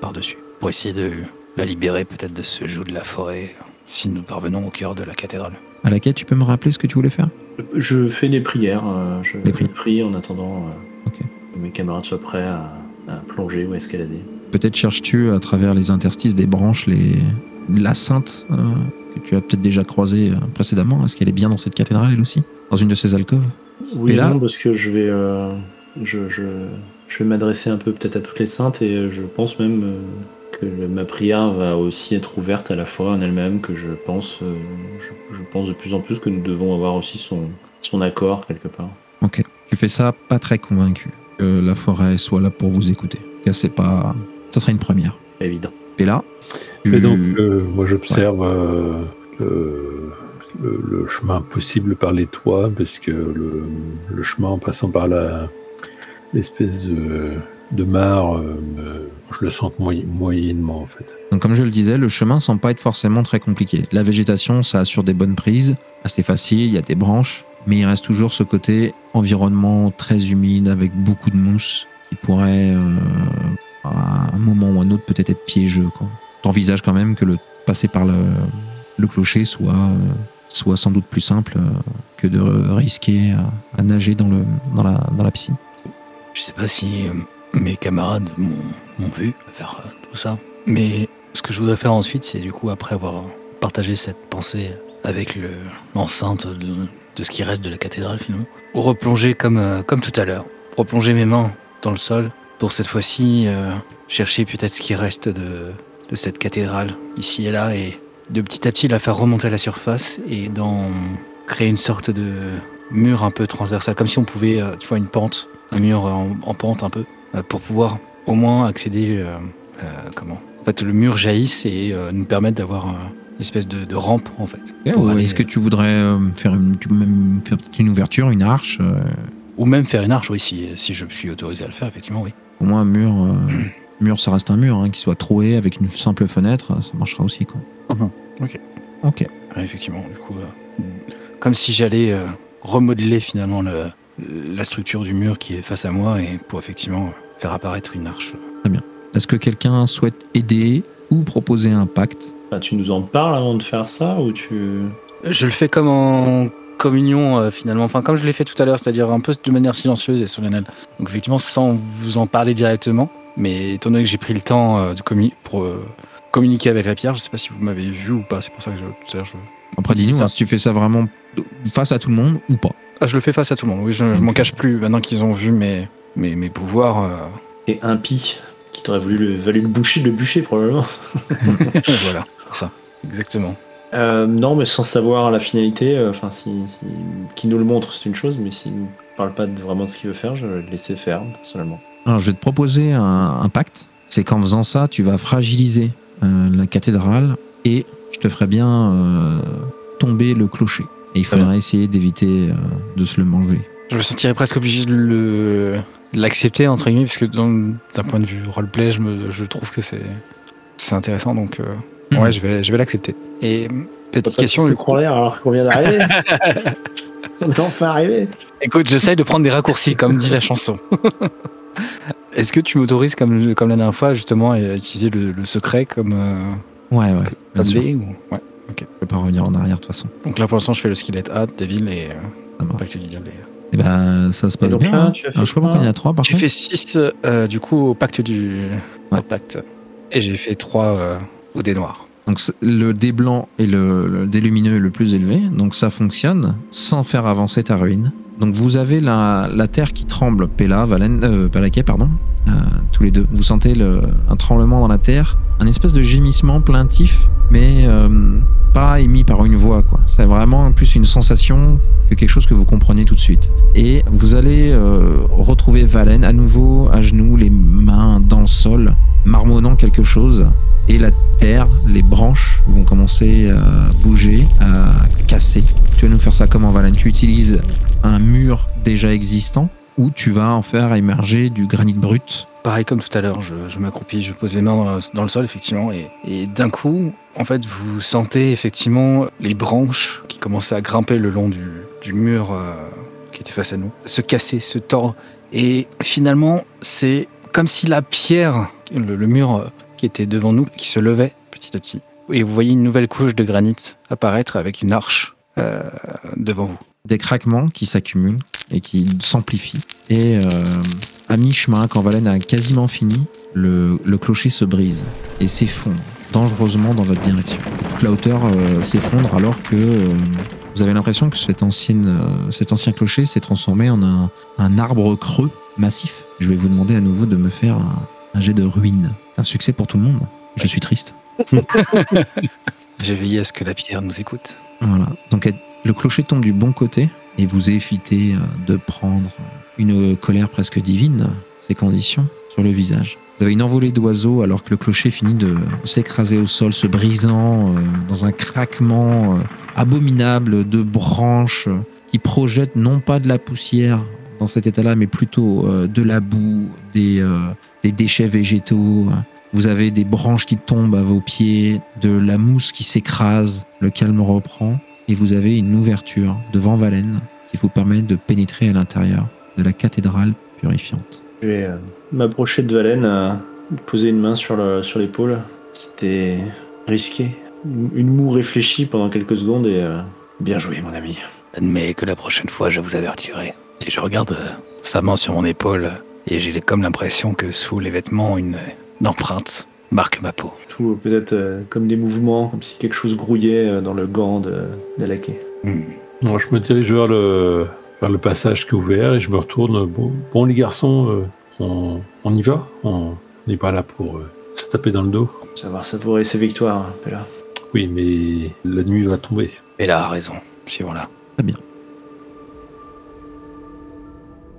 par-dessus pour essayer de la libérer peut-être de ce joug de la forêt si nous parvenons au cœur de la cathédrale. À laquelle tu peux me rappeler ce que tu voulais faire? Je fais des prières. euh, je Des prières. prie en attendant euh, que mes camarades soient prêts à, à plonger ou à escalader. Peut-être cherches-tu à travers les interstices des branches les... la sainte euh, que tu as peut-être déjà croisée précédemment. Est-ce qu'elle est bien dans cette cathédrale elle aussi? Dans une de ces alcôves Oui, là- non, parce que je vais, euh, je, je, je vais m'adresser un peu peut-être à toutes les saintes et je pense même euh, que le- ma prière va aussi être ouverte à la forêt en elle-même, que je pense, euh, je, je pense de plus en plus que nous devons avoir aussi son, son accord quelque part. Ok. Tu fais ça pas très convaincu que la forêt soit là pour vous écouter. En tout cas, c'est pas. Ça serait une première. Évident. Et là, tu- Et donc, euh, moi, j'observe euh, le, le- le chemin possible par les toits, parce que le, le chemin en passant par la l'espèce de, de mare, euh, je le sens moy- moyennement, en fait. Donc, comme je le disais, le chemin semble pas être forcément très compliqué. La végétation, ça assure des bonnes prises, assez facile, il y a des branches, mais il reste toujours ce côté environnement très humide avec beaucoup de mousse qui pourrait, euh, à un moment ou un autre, peut-être être piégeux. T'envisages quand même que le passer par le, le clocher soit, euh, soit sans doute plus simple euh, que de risquer à, à nager dans, le, dans, la, dans la piscine. Je sais pas si euh, mes camarades m'ont vu faire euh, tout ça, mais ce que je voudrais faire ensuite, c'est du coup, après avoir partagé cette pensée avec le- l'enceinte de, ce qui reste de la cathédrale finalement, replonger comme, euh, comme tout à l'heure, replonger mes mains dans le sol pour cette fois-ci euh, chercher peut-être ce qui reste de, de cette cathédrale ici et là et de petit à petit la faire remonter à la surface et d'en créer une sorte de mur un peu transversal, comme si on pouvait, tu vois, une pente un mur en, en pente un peu, pour pouvoir au moins accéder. euh, euh, comment En fait, le mur jaillisse et euh, nous permettre d'avoir euh, une espèce de, de rampe en fait. Aller- Est-ce que tu voudrais euh, faire, une, tu peux même faire peut-être une ouverture, une arche euh, Ou même faire une arche, oui, si, si je suis autorisé à le faire, effectivement, oui. Au moins un mur, euh, mur ça reste un mur, hein, qui soit troué avec une simple fenêtre, ça marchera aussi quoi. Mhm. Ok. Ok. Ouais, effectivement, du coup, euh, comme si j'allais euh, remodeler finalement le- la structure du mur qui est face à moi et pour effectivement faire apparaître une arche. Est-ce que quelqu'un souhaite aider ou proposer un pacte? Bah, tu nous en parles avant de faire ça ou tu. Je le fais comme en communion euh, finalement, enfin comme je l'ai fait tout à l'heure, c'est-à-dire un peu de manière silencieuse et solennelle. Donc effectivement sans vous en parler directement, mais étant donné que j'ai pris le temps euh, de commu- pour euh, communiquer avec la pierre, je sais pas si vous m'avez vu ou pas, c'est pour ça que je, tout à l'heure je... Après, dis-nous hein, si tu fais ça vraiment face à tout le monde ou pas. Ah, je le fais face à tout le monde, oui, je, je m'en cache plus maintenant qu'ils ont vu mes, mes, mes pouvoirs. euh, Et impie qui t'aurait voulu le, valu le boucher, le bûcher probablement. voilà, ça, exactement. Euh, non, mais sans savoir la finalité, euh, enfin, si, si- qui nous le montre, c'est une chose, mais s'il ne parle pas de, vraiment de ce qu'il veut faire, je vais le laisser faire, personnellement. Alors, je vais te proposer un, un pacte. C'est qu'en faisant ça, tu vas fragiliser euh, la cathédrale et je te ferai bien euh, tomber le clocher. Et il faudra essayer d'éviter euh, de se le manger. Je me sentirais presque obligé de le l'accepter entre guillemets parce que d'un point de vue roleplay, je me je trouve que c'est c'est intéressant donc euh, Mhm. ouais, je vais je vais l'accepter. Et petite question du coup. alors qu'on vient d'arriver. On est enfin arrivé. Écoute, j'essaye de prendre des raccourcis comme dit la chanson. Est-ce que tu m'autorises comme comme la dernière fois justement à utiliser le, le secret comme euh, Ouais, ouais, bien sûr. ou- ouais. Je vais pas revenir en arrière de toute façon. Donc là pour l'instant, je fais le skillet A, Devil et euh. Pacte du Diable. et- Et ben, ça se passe bien. hein. je sais pas pourquoi quoi il y en a trois par J'ai fait 6 du coup au pacte du Ouais. au pacte et j'ai fait 3 au dé noir. Donc le dé blanc et le, le dé lumineux est le plus élevé, donc ça fonctionne sans faire avancer ta ruine. Donc vous avez la, la terre qui tremble, Pella, Valen, euh, Palaquet, pardon, euh, tous les deux. Vous sentez un tremblement dans la terre, un espèce de gémissement plaintif, mais euh, pas émis par une voix. quoi. C'est vraiment plus une sensation que quelque chose que vous comprenez tout de suite. Et vous allez euh, retrouver Valen à nouveau à genoux, les mains dans le sol, marmonnant quelque chose. Et la terre, les branches vont commencer à bouger, à casser. Tu vas nous faire ça comment, Valen? Tu utilises un mur déjà existant? Ou tu vas en faire émerger du granit brut. Pareil comme tout à l'heure, je, je m'accroupis, je pose les mains dans, le- sol, effectivement, et, d'un coup, en fait, vous sentez effectivement les branches qui commençaient à grimper le long du, mur euh, qui était face à nous, se casser, se tordre, et finalement, c'est comme si la pierre, le, mur euh, qui était devant nous, qui se levait petit à petit, et vous voyez une nouvelle couche de granit apparaître avec une arche devant vous. des craquements qui s'accumulent et qui s'amplifient. Et euh, à mi-chemin, quand Valen a quasiment fini, le, le clocher se brise et s'effondre dangereusement dans votre direction. Toute la hauteur euh, s'effondre alors que euh, vous avez l'impression que cette ancienne, euh, cet ancien clocher s'est transformé en un, un arbre creux massif. Je vais vous demander à nouveau de me faire un, un jet de ruine. Un succès pour tout le monde. Je suis triste. J'ai veillé à ce que la pierre nous écoute. Voilà. Donc le clocher tombe du bon côté et vous évitez euh, de prendre une colère presque divine, ces conditions, sur le visage. Vous avez une envolée d'oiseaux alors que le clocher finit de s'écraser au sol, se brisant euh, dans un craquement euh, abominable de branches qui projettent non pas de la poussière dans cet état-là, mais plutôt de la boue, des, des déchets végétaux. Vous avez des branches qui tombent à vos pieds, de la mousse qui s'écrase, le calme reprend, et vous avez une ouverture devant Valène qui vous permet de pénétrer à l'intérieur de la cathédrale purifiante. Je vais euh, m'approcher de Valen, euh, poser une main sur le- sur l'épaule. C'était risqué. Une moue réfléchie pendant quelques secondes et euh, bien joué, mon ami. Mais que la prochaine fois, je vous avertirai. Et je regarde euh, sa main sur mon épaule, et j'ai comme l'impression que sous les vêtements, une, une empreinte marque ma peau. Tout euh, peut-être euh, comme des mouvements, comme si quelque chose grouillait euh, dans le gant de, de laqué. Hmm. Non, je me dirige vers le, vers le passage qui est ouvert et je me retourne. Bon, bon les garçons, euh, on, on y va? On n'est pas là pour euh, se taper dans le dos? Savoir savourer ses victoires, hein, Pella. Oui, mais la nuit va tomber. Et là, a raison. Suivons-la.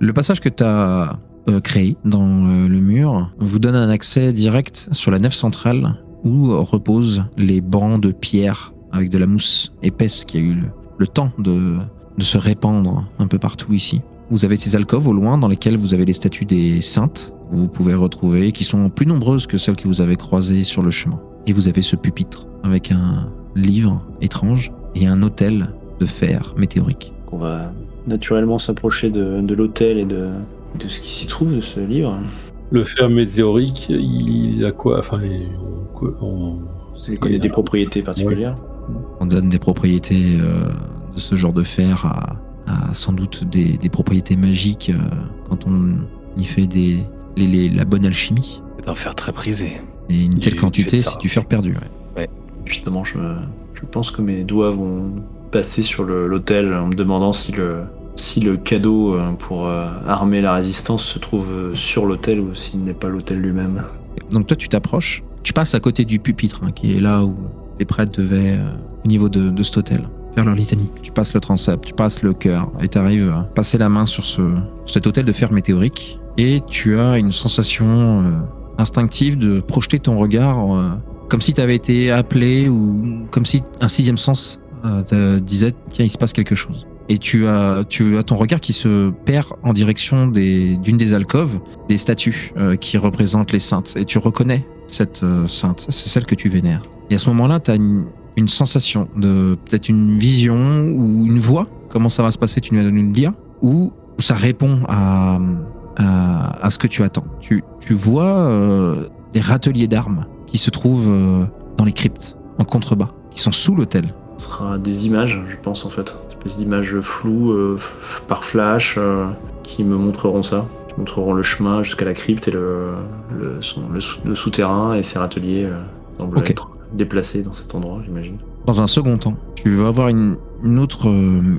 Le passage que tu as créé dans euh, le mur vous donne un accès direct sur la nef centrale où reposent les bancs de pierre avec de la mousse épaisse qui a eu le, temps de, se répandre un peu partout ici. Vous avez ces alcôves au loin dans lesquelles vous avez les statues des saintes que vous pouvez retrouver, qui sont plus nombreuses que celles que vous avez croisées sur le chemin. Et vous avez ce pupitre avec un livre étrange et un hôtel de fer météorique. On va naturellement s'approcher de, de l'hôtel et de, de ce qui s'y trouve de ce livre. Le fer météorique, il a quoi Enfin, on, on- Il connaît des propriétés particulières. On donne des propriétés euh, de ce genre de fer à, à sans doute des, des propriétés magiques euh, quand on y fait des, les- les- la bonne alchimie. C'est un fer très prisé. Et une telle quantité, c'est du fer perdu. ouais. Justement, je, je pense que mes doigts vont passer sur l'hôtel en me demandant si le, si le cadeau euh, pour euh, armer la résistance se trouve euh, sur l'hôtel ou s'il n'est pas l'hôtel lui-même. Donc toi, tu t'approches, tu passes à côté du pupitre, hein, qui est là où les prêtres devaient, au niveau de, cet hôtel, faire leur litanie. Tu passes le transept, tu passes le cœur, et tu arrives à passer la main sur ce, cet hôtel de fer météorique, et tu as une sensation instinctive de projeter ton regard comme si tu avais été appelé, ou comme si un sixième sens te disait, tiens, il se passe quelque chose. Et tu as, tu as ton regard qui se perd en direction des- d'une des alcôves, des statues euh, qui représentent les saintes. Et tu reconnais cette euh, sainte, c'est celle que tu vénères. Et à ce moment-là, tu as une, sensation de peut-être une vision ou une voix. Comment ça va se passer? Tu nous une lire Ou ça répond à, ce que tu attends. Tu, vois euh, des râteliers d'armes qui se trouvent dans les cryptes, en contrebas, qui sont sous l'hôtel. Ce sera des images, je pense en fait. Espèce d'images floues euh, par flash euh, qui me montreront ça. Qui montreront le chemin jusqu'à la crypte et le, le, son- le sou- le souterrain et ses râteliers euh, semblent Ok. être déplacés dans cet endroit, j'imagine. Dans un second temps, tu vas avoir une, une autre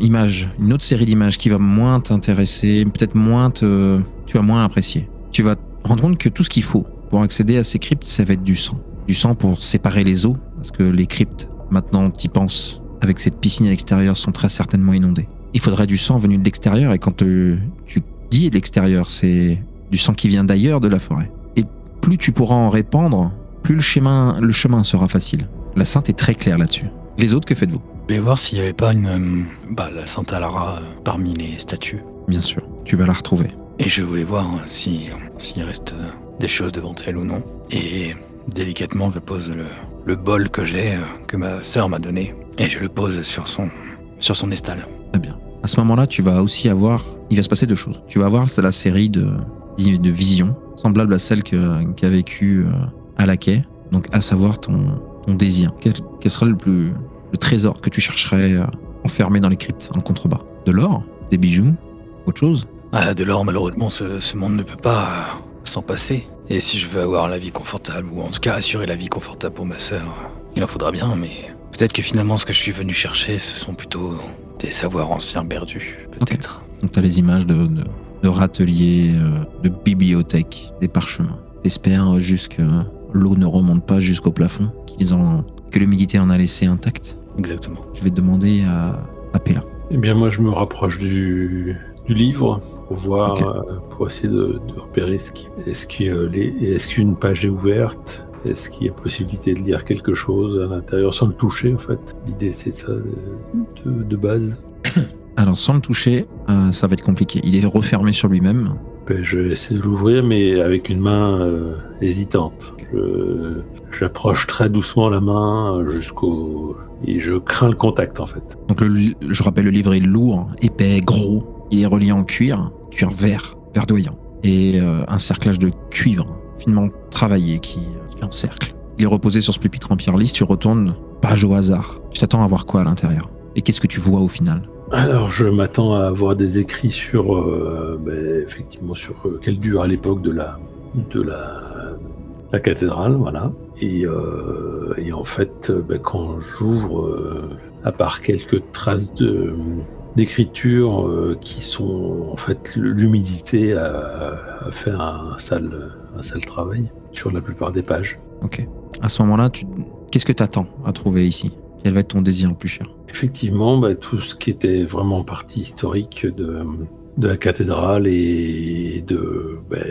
image, une autre série d'images qui va moins t'intéresser, peut-être moins te, tu vas moins apprécier. Tu vas te rendre compte que tout ce qu'il faut pour accéder à ces cryptes, ça va être du sang. Du sang pour séparer les eaux, parce que les cryptes, maintenant tu y penses, avec cette piscine à l'extérieur, sont très certainement inondées. Il faudrait du sang venu de l'extérieur, et quand euh, tu dis de l'extérieur, c'est du sang qui vient d'ailleurs de la forêt. Et plus tu pourras en répandre, plus le chemin, le chemin sera facile. La sainte est très claire là-dessus. Les autres, que faites-vous? Je voulais voir s'il n'y avait pas une. euh, bah, la Santa Lara euh, parmi les statues. Bien sûr, tu vas la retrouver. Et je voulais voir euh, si s'il reste des choses devant elle ou non. Et délicatement, je pose le, le bol que j'ai, euh, que ma sœur m'a donné, et je le pose sur son, sur son estal. Très bien. À ce moment-là, tu vas aussi avoir. Il va se passer deux choses. Tu vas avoir la série de, de visions, semblables à celle qu'a vécue euh, à la quai. Donc, à savoir ton, ton désir. Quel, quel serait le plus. le trésor que tu chercherais euh, enfermé dans les cryptes, en contrebas? De l'or? Des bijoux? Autre chose? Ah, de l'or, malheureusement, ce, ce monde ne peut pas s'en passer. Et si je veux avoir la vie confortable, ou en tout cas assurer la vie confortable pour ma sœur, il en faudra bien, mais peut-être que finalement, ce que je suis venu chercher, ce sont plutôt des savoirs anciens perdus, peut-être. Donc, tu as les images de, de, de râteliers, euh, de bibliothèques, des parchemins. T'espères juste que l'eau ne remonte pas jusqu'au plafond, qu'ils en- que l'humidité en a laissé intact. Exactement. Je vais te demander à, à Pella. Eh bien, moi, je me rapproche du, du livre pour voir, euh, pour essayer de, de repérer ce qui, est-ce qu'il qu'une page est ouverte, est-ce qu'il y a possibilité de lire quelque chose à l'intérieur sans le toucher, en fait? L'idée, c'est ça de, base. Alors, sans le toucher, euh, ça va être compliqué. Il est refermé sur lui-même. Ben, je vais essayer de l'ouvrir, mais avec une main euh, hésitante. Je- J'approche très doucement la main jusqu'au... Et je crains le contact, en fait. Donc, le je rappelle, le livre est lourd, épais, gros. Il est relié en cuir, cuir vert, verdoyant. Et euh, un cerclage de cuivre, finement travaillé, qui, l'encercle. Il est reposé sur ce pupitre en pierre lisse. Tu retournes, page au hasard. Tu t'attends à voir quoi à l'intérieur? Et qu'est-ce que tu vois au final? Alors, je m'attends à avoir des écrits sur, euh, ben, effectivement, sur euh, quelle dure à l'époque de la, de la, la cathédrale, voilà. Et, en fait, ben, quand j'ouvre, à part quelques traces de d'écriture euh, qui sont en fait l'humidité a, a fait un sale, un sale travail sur la plupart des pages. Ok. À ce moment-là, tu... qu'est-ce que tu attends à trouver ici? Quel va être ton désir le plus cher? Effectivement, bah, tout ce qui était vraiment partie historique de, de la cathédrale et de, ben,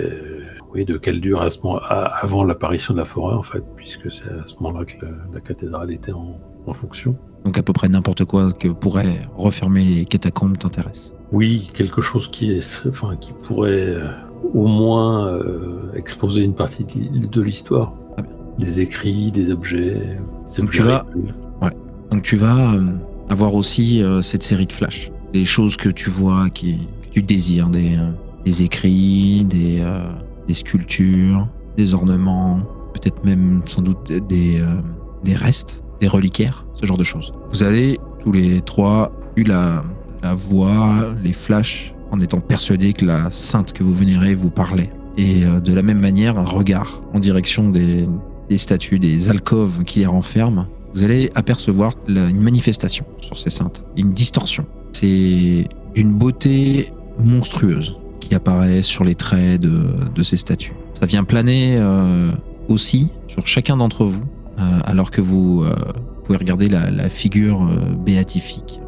oui, de Caldur à ce moment, avant l'apparition de la forêt en fait, puisque c'est à ce moment-là que la, cathédrale était en, fonction. Donc à peu près n'importe quoi que pourrait refermer les catacombes t'intéresse. Oui, quelque chose qui est, enfin, qui pourrait euh, au moins euh, exposer une partie de l'histoire. Des écrits, des objets. Donc tu vas, ouais. Donc tu vas euh, avoir aussi cette série de flashs, des choses que tu vois, qui, que tu désires, des, des écrits, des des sculptures, des ornements, peut-être même sans doute des, des restes, des reliquaires, ce genre de choses. Vous avez tous les trois eu la, voix, les flashs, en étant persuadés que la sainte que vous vénérez vous parlait. Et euh, de la même manière, un regard en direction des, statues, des alcôves qui les renferment, vous allez apercevoir une manifestation sur ces saintes, une distorsion. C'est d'une beauté monstrueuse apparaît sur les traits de, ces statues. Ça vient planer euh, aussi sur chacun d'entre vous, alors que vous euh, pouvez regarder la, figure béatifique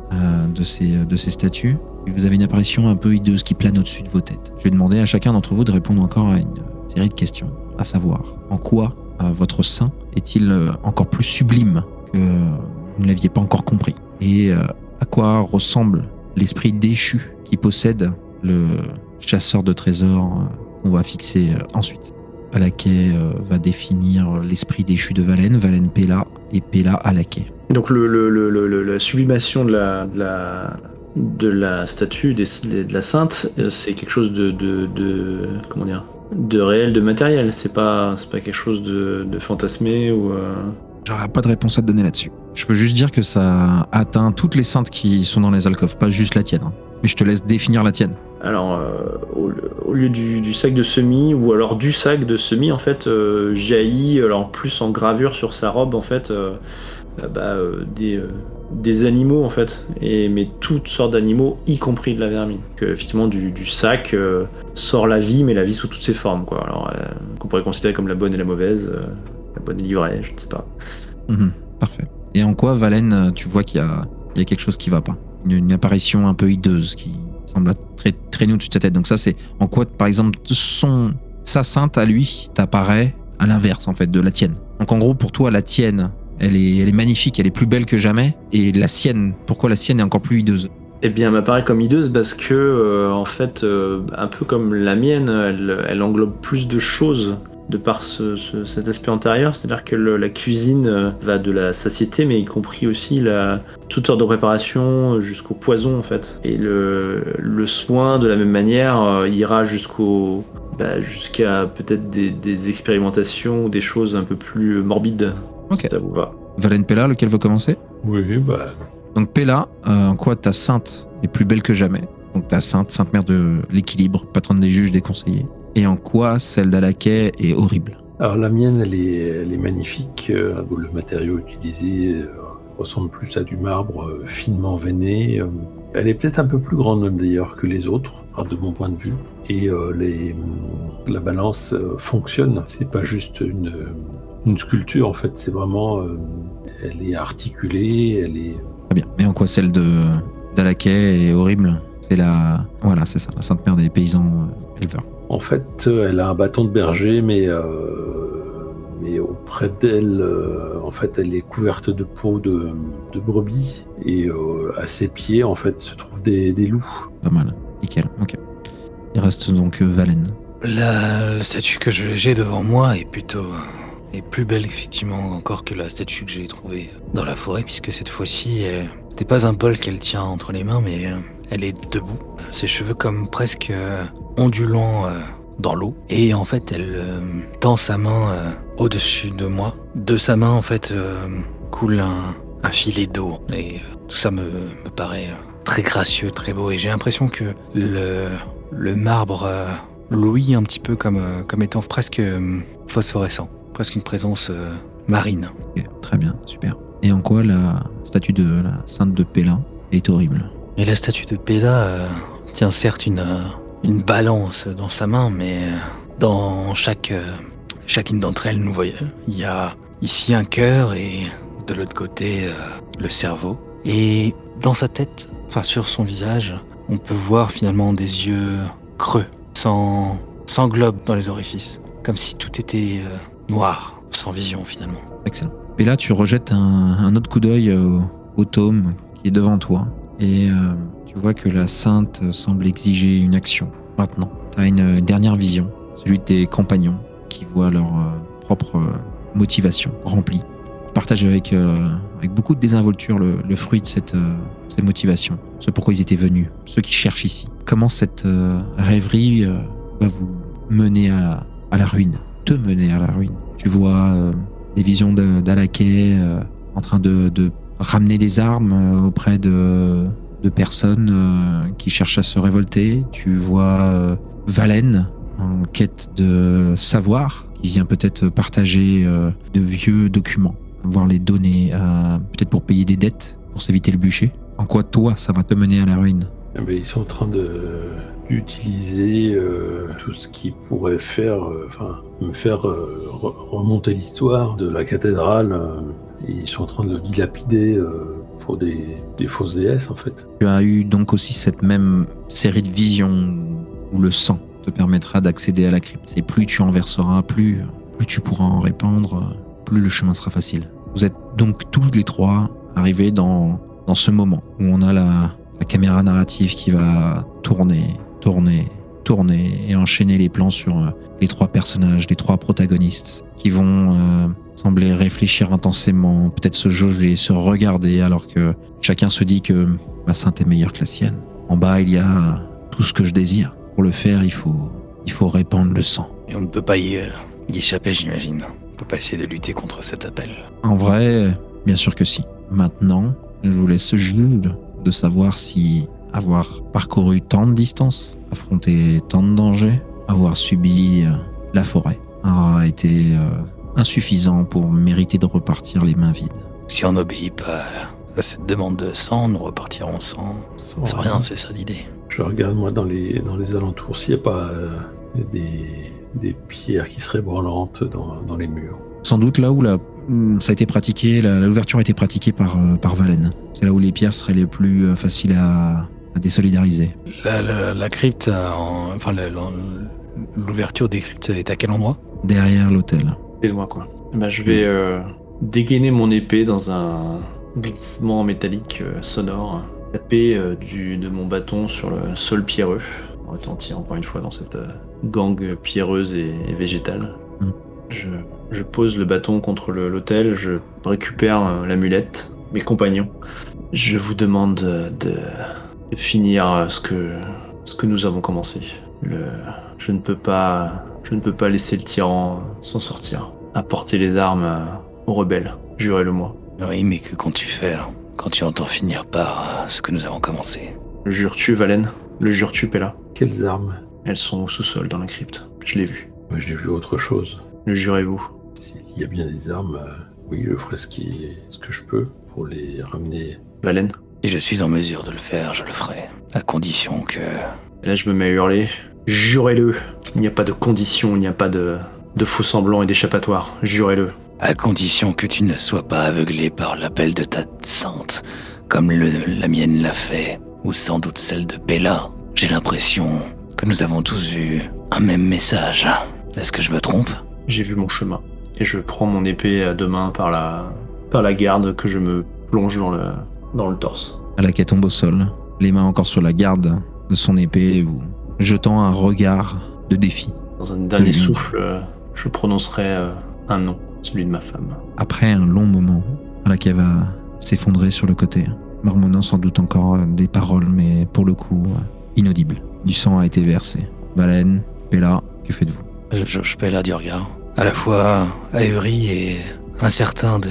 de, ces, de ces statues. Vous avez une apparition un peu hideuse qui plane au-dessus de vos têtes. Je vais demander à chacun d'entre vous de répondre encore à une série de questions, à savoir en quoi votre saint est-il encore plus sublime que vous ne l'aviez pas encore compris? Et à quoi ressemble l'esprit déchu qui possède le, chasseur de trésors euh, qu'on va fixer euh, ensuite? Alaquet euh, va définir l'esprit déchu de Valen, Valen Pella et Pella Alaquet. Donc le, la sublimation de la, de la, statue de la sainte, c'est quelque chose de, de, comment dire de réel, de matériel. C'est pas pas quelque chose de, fantasmé ou. J'aurais pas de réponse à te donner là-dessus. Je peux juste dire que ça atteint toutes les saintes qui sont dans les alcôves, pas juste la tienne. Hein. Mais je te laisse définir la tienne. Alors, euh, au, lieu du, sac de semis, ou alors du sac de semis, en fait, euh, jaillit, alors en plus en gravure sur sa robe, en fait, euh, bah, des, des, animaux, en fait, et, mais toutes sortes d'animaux, y compris de la vermine. Que, effectivement, du, sac sort la vie, mais la vie sous toutes ses formes, quoi. Alors, qu'on pourrait considérer comme la bonne et la mauvaise, la bonne et l'ivrée, je ne sais pas. Mhm, parfait. Et en quoi, Valène, tu vois qu'il y y a quelque chose qui va pas? Une apparition un peu hideuse qui semble très au-dessus de sa tête. Donc ça, c'est en quoi, par exemple, son, sa sainte à lui t'apparaît à l'inverse, en fait, de la tienne. Donc en gros, pour toi, la tienne, elle est, elle est magnifique, elle est plus belle que jamais. Et la sienne, pourquoi la sienne est encore plus hideuse? Eh bien, elle m'apparaît comme hideuse parce que, euh, en fait, euh, un peu comme la mienne, elle englobe plus de choses de par cet aspect antérieur, c'est-à-dire que la cuisine euh, va de la satiété, mais y compris aussi la, toutes sortes de préparations jusqu'au poison en fait. Et le, soin, de la même manière, euh, ira jusqu'au bah, jusqu'à peut-être des, expérimentations ou des choses un peu plus morbides. Ok. Si ça vous va. Valène Pella, lequel veut commencer? Oui, bah. Donc Pella, euh, en quoi ta sainte est plus belle que jamais? Donc ta sainte, sainte mère de l'équilibre, patronne des juges, des conseillers? Et en quoi celle d'Alaquet est horrible? Alors la mienne, elle est, magnifique. Euh, le matériau utilisé euh, ressemble plus à du marbre euh, finement veiné. Elle est peut-être un peu plus grande même d'ailleurs que les autres, de mon point de vue. Et les, la balance fonctionne. C'est pas juste une, une, sculpture en fait. C'est vraiment, elle est articulée. Elle est. Très bien. Mais en quoi celle de d'Alaquet est horrible? C'est la, voilà, c'est ça, la Sainte Mère des paysans éleveurs. En fait, elle a un bâton de berger, mais, euh, mais auprès d'elle, euh, en fait, elle est couverte de peau de, brebis. Et euh, à ses pieds, en fait, se trouvent des, loups. Pas mal, nickel, ok. Il reste donc Valen. La, statue que j'ai devant moi est plutôt est plus belle effectivement encore que la statue que j'ai trouvée dans la forêt, puisque cette fois-ci, c'était pas un bol qu'elle tient entre les mains, mais elle est debout. Ses cheveux comme presque ondulant euh, dans l'eau. Et en fait, elle euh, tend sa main euh, au-dessus de moi. De sa main, en fait, coule un, filet d'eau. Et tout ça me, paraît très gracieux, très beau. Et j'ai l'impression que le, marbre louis un petit peu comme, étant presque phosphorescent. Presque une présence marine. très bien, super. Et en quoi la statue de la sainte de Pélin est horrible? Et la statue de Péla tient certes une, une balance dans sa main, mais euh, dans chaque, euh, chacune d'entre elles, nous voyons, il y a ici un cœur et de l'autre côté euh, le cerveau. Et dans sa tête, enfin sur son visage, on peut voir finalement des yeux creux, sans, sans globe dans les orifices. Comme si tout était euh, noir, sans vision finalement. Excellent. Et là, tu rejettes un, un autre coup d'œil au, au tome qui est devant toi. Et euh, tu vois que la sainte semble exiger une action maintenant. Tu as une dernière vision, celui de tes compagnons qui voient leur euh, propre euh, motivation remplie. Ils partagent avec, euh, beaucoup de désinvolture le, fruit de cette, euh, cette motivation, ce pourquoi ils étaient venus, ceux qui cherchent ici. Comment cette euh, rêverie euh, va vous mener à la, ruine, te mener à la ruine? Tu vois euh, des visions d'Alaké euh, en train de ramener des armes euh, auprès de, personnes euh, qui cherchent à se révolter. Tu vois euh, Valen en quête de savoir, qui vient peut-être partager de vieux documents, voire les donner, peut-être pour payer des dettes, pour s'éviter le bûcher. En quoi toi, ça va te mener à la ruine? Eh ben, ils sont en train de d'utiliser tout ce qui pourrait faire, me faire re- remonter l'histoire de la cathédrale. Ils sont en train de le dilapider euh, pour des, fausses déesses, en fait. Tu as eu donc aussi cette même série de visions où le sang te permettra d'accéder à la crypte. Et plus tu en verseras, plus, tu pourras en répandre, plus le chemin sera facile. Vous êtes donc tous les trois arrivés dans, ce moment où on a la, la caméra narrative qui va tourner, tourner, tourner et enchaîner les plans sur euh, les trois personnages, les trois protagonistes qui vont euh, sembler réfléchir intensément, peut-être se jauger, se regarder alors que chacun se dit que ma sainte est meilleure que la sienne. En bas, il y a tout ce que je désire. Pour le faire, il faut, il faut répandre le sang. Et on ne peut pas y, euh, y échapper, j'imagine. On peut pas essayer de lutter contre cet appel. En vrai, bien sûr que si. Maintenant, je vous laisse juge de savoir si avoir parcouru tant de distance, affronté tant de dangers, avoir subi euh, la forêt, aura été euh, insuffisant pour mériter de repartir les mains vides. Si on n'obéit pas à cette demande de sang, nous repartirons sans, Sans sans rien, c'est ça l'idée. Je regarde, moi, dans les, dans les alentours, s'il n'y a pas euh, des, des pierres qui seraient branlantes dans, dans les murs. Sans doute là où la, hmm, ça a été pratiqué, la- l'ouverture a été pratiquée par, euh, par Valen. C'est là où les pierres seraient les plus euh, faciles à, à désolidariser. La, la- la crypte, euh, en- enfin l'ouverture des cryptes est à quel endroit? Derrière l'hôtel. C'est moi quoi. Bah, je vais euh, dégainer mon épée dans un glissement métallique euh, sonore, taper euh, du, de mon bâton sur le sol pierreux, retentir encore une fois dans cette euh, gangue pierreuse et, et végétale. Mm. Je, je pose le bâton contre l'autel, je récupère euh, l'amulette, mes compagnons. Je vous demande de, de- de finir ce que, ce que nous avons commencé. Le, je ne peux pas, je ne peux pas laisser le tyran s'en sortir. Apporter les armes euh, aux rebelles, jurez-le-moi. Oui, mais que comptes-tu faire quand tu entends finir par euh, ce que nous avons commencé? Le jures-tu, Valen? Le jures-tu, Pella? Quelles armes? Elles sont au sous-sol dans la crypte. Je l'ai vu. Moi, j'ai vu autre chose. Le jurez-vous S'il y a bien des armes, euh, oui, je ferai ce, qui, ce que je peux pour les ramener. Valen? Si je suis en mesure de le faire, je le ferai. À condition que... Et là, je me mets à hurler. Jurez-le Il n'y a pas de conditions, il n'y a pas de, de faux semblants et d'échappatoire. Jurez-le. À condition que tu ne sois pas aveuglé par l'appel de ta sainte, comme le- la mienne l'a fait, ou sans doute celle de Bella. J'ai l'impression que nous avons tous eu un même message. Est-ce que je me trompe? J'ai vu mon chemin. Et je prends mon épée à deux mains par la, par la garde que je me plonge dans le, dans le torse. Alaka tombe au sol, les mains encore sur la garde de son épée, vous jetant un regard de défi. Dans un dernier Mhm. souffle, euh, je prononcerai euh, un nom, celui de ma femme. Après un long moment, Alaka va s'effondrer sur le côté, marmonnant sans doute encore euh, des paroles, mais pour le coup, euh, inaudibles. Du sang a été versé. Baleine, Pella, que faites-vous? Je, je, je là du regard. À la fois ahuri et incertain de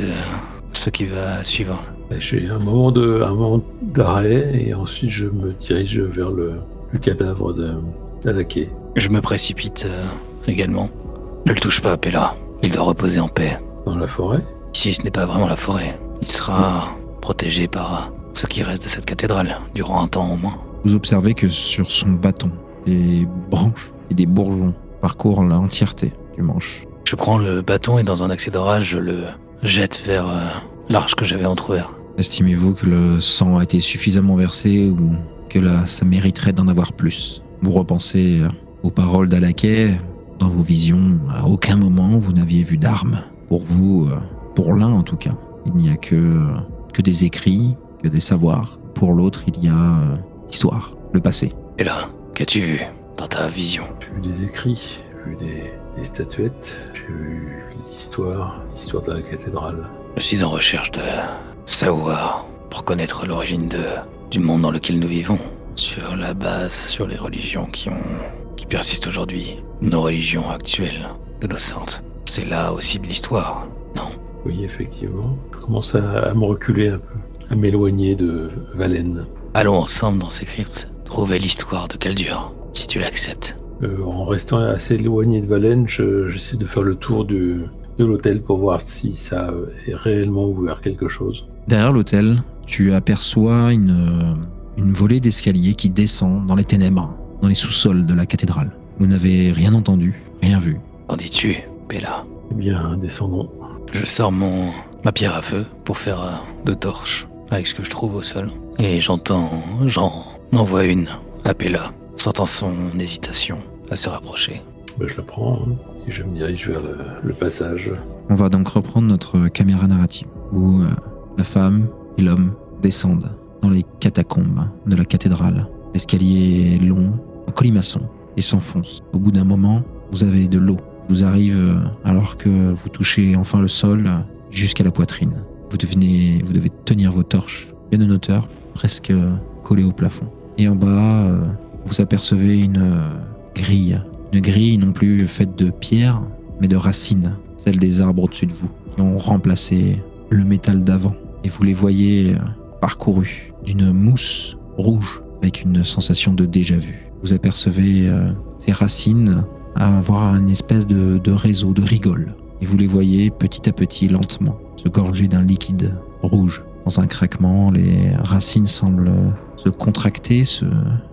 ce qui va suivre. J'ai un moment de, un moment d'arrêt et ensuite je me dirige vers le, le cadavre de d'Alaké. Je me précipite euh, également. Ne le touche pas, Pella. Il doit reposer en paix. Dans la forêt? Ici, ce n'est pas vraiment la forêt. Il sera protégé par ce qui reste de cette cathédrale, durant un temps au moins. Vous observez que sur son bâton, des branches et des bourgeons parcourent l'entièreté du manche. Je prends le bâton et dans un accès d'orage, je le jette vers euh, l'arche que j'avais entrouvert. Estimez-vous que le sang a été suffisamment versé ou que là, ça mériterait d'en avoir plus? Vous repensez euh, aux paroles d'Alaquet. Dans vos visions, à aucun moment vous n'aviez vu d'armes. Pour vous, euh, pour l'un en tout cas, il n'y a que, que des écrits, que des savoirs. Pour l'autre, il y a euh, l'histoire, le passé. Et là, qu'as-tu vu dans ta vision? J'ai vu des écrits, j'ai vu des, des statuettes, j'ai vu l'histoire, l'histoire de la cathédrale. Je suis en recherche de savoir pour connaître l'origine de, du monde dans lequel nous vivons. Sur la base, sur les religions qui ont, qui persistent aujourd'hui. Nos religions actuelles, de nos saintes. C'est là aussi de l'histoire, non? Oui, effectivement. Je commence à, à me reculer un peu, à m'éloigner de Valène. Allons ensemble dans ces cryptes, trouver l'histoire de Caldur, si tu l'acceptes. Euh, en restant assez éloigné de Valène, je- j'essaie de faire le tour du- de l'hôtel pour voir si ça est réellement ouvert quelque chose. Derrière l'hôtel, tu aperçois une, une volée d'escalier qui descend dans les ténèbres, dans les sous-sols de la cathédrale. Vous n'avez rien entendu, rien vu. Qu'en dis-tu, Bella? Eh bien, descendons. Je sors mon ma pierre à feu pour faire euh, deux torches avec ce que je trouve au sol. Et j'entends, j'en envoie une à Bella, sentant son hésitation à se rapprocher. Ben, je la prends hein, et je me dirige vers le, le passage. On va donc reprendre notre caméra narrative, où euh, la femme et l'homme descendent dans les catacombes de la cathédrale. L'escalier est long, en colimaçon, et s'enfonce. Au bout d'un moment, vous avez de l'eau. Vous arrive euh, alors que vous touchez enfin le sol euh, jusqu'à la poitrine. Vous devez, vous devez tenir vos torches bien en hauteur, presque euh, collées au plafond. Et en bas, vous apercevez une grille. Une grille non plus faite de pierre, mais de racines, celles des arbres au-dessus de vous, qui ont remplacé le métal d'avant. Et vous les voyez parcourus d'une mousse rouge avec une sensation de déjà-vu. Vous apercevez euh, ces racines avoir une espèce de, réseau, de rigole. Et vous les voyez petit à petit, lentement, se gorger d'un liquide rouge. Dans un craquement, les racines semblent se contracter, se,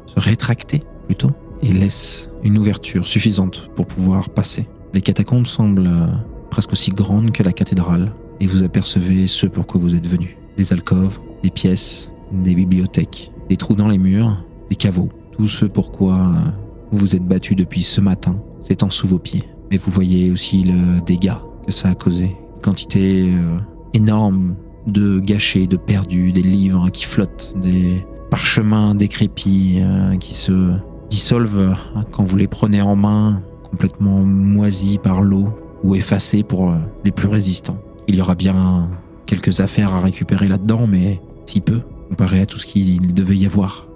se rétracter plutôt, et laissent une ouverture suffisante pour pouvoir passer. Les catacombes semblent euh, presque aussi grandes que la cathédrale, et vous apercevez ce pour quoi vous êtes venu. Des alcôves, des pièces, des bibliothèques, des trous dans les murs, des caveaux. Tout ce pourquoi euh, vous vous êtes battu depuis ce matin, s'étend sous vos pieds. Mais vous voyez aussi le dégât que ça a causé. Une quantité euh, énorme de gâchés, de perdus, des livres qui flottent, des parchemins décrépits euh, qui se dissolvent euh, quand vous les prenez en main, complètement moisis par l'eau ou effacés pour les plus résistants. Il y aura bien quelques affaires à récupérer là-dedans, mais si peu comparé à tout ce qu'il devait y avoir.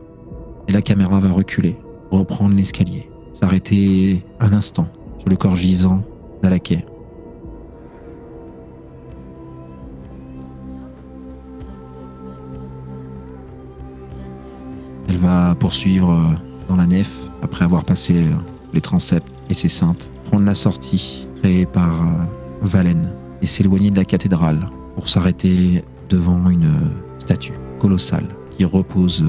Et la caméra va reculer, reprendre l'escalier, s'arrêter un instant sur le corps gisant d'Alaquet. Elle va poursuivre euh, dans la nef après avoir passé euh, les transepts et ses saintes, prendre la sortie créée par euh, Valène et s'éloigner de la cathédrale pour s'arrêter devant une statue colossale qui repose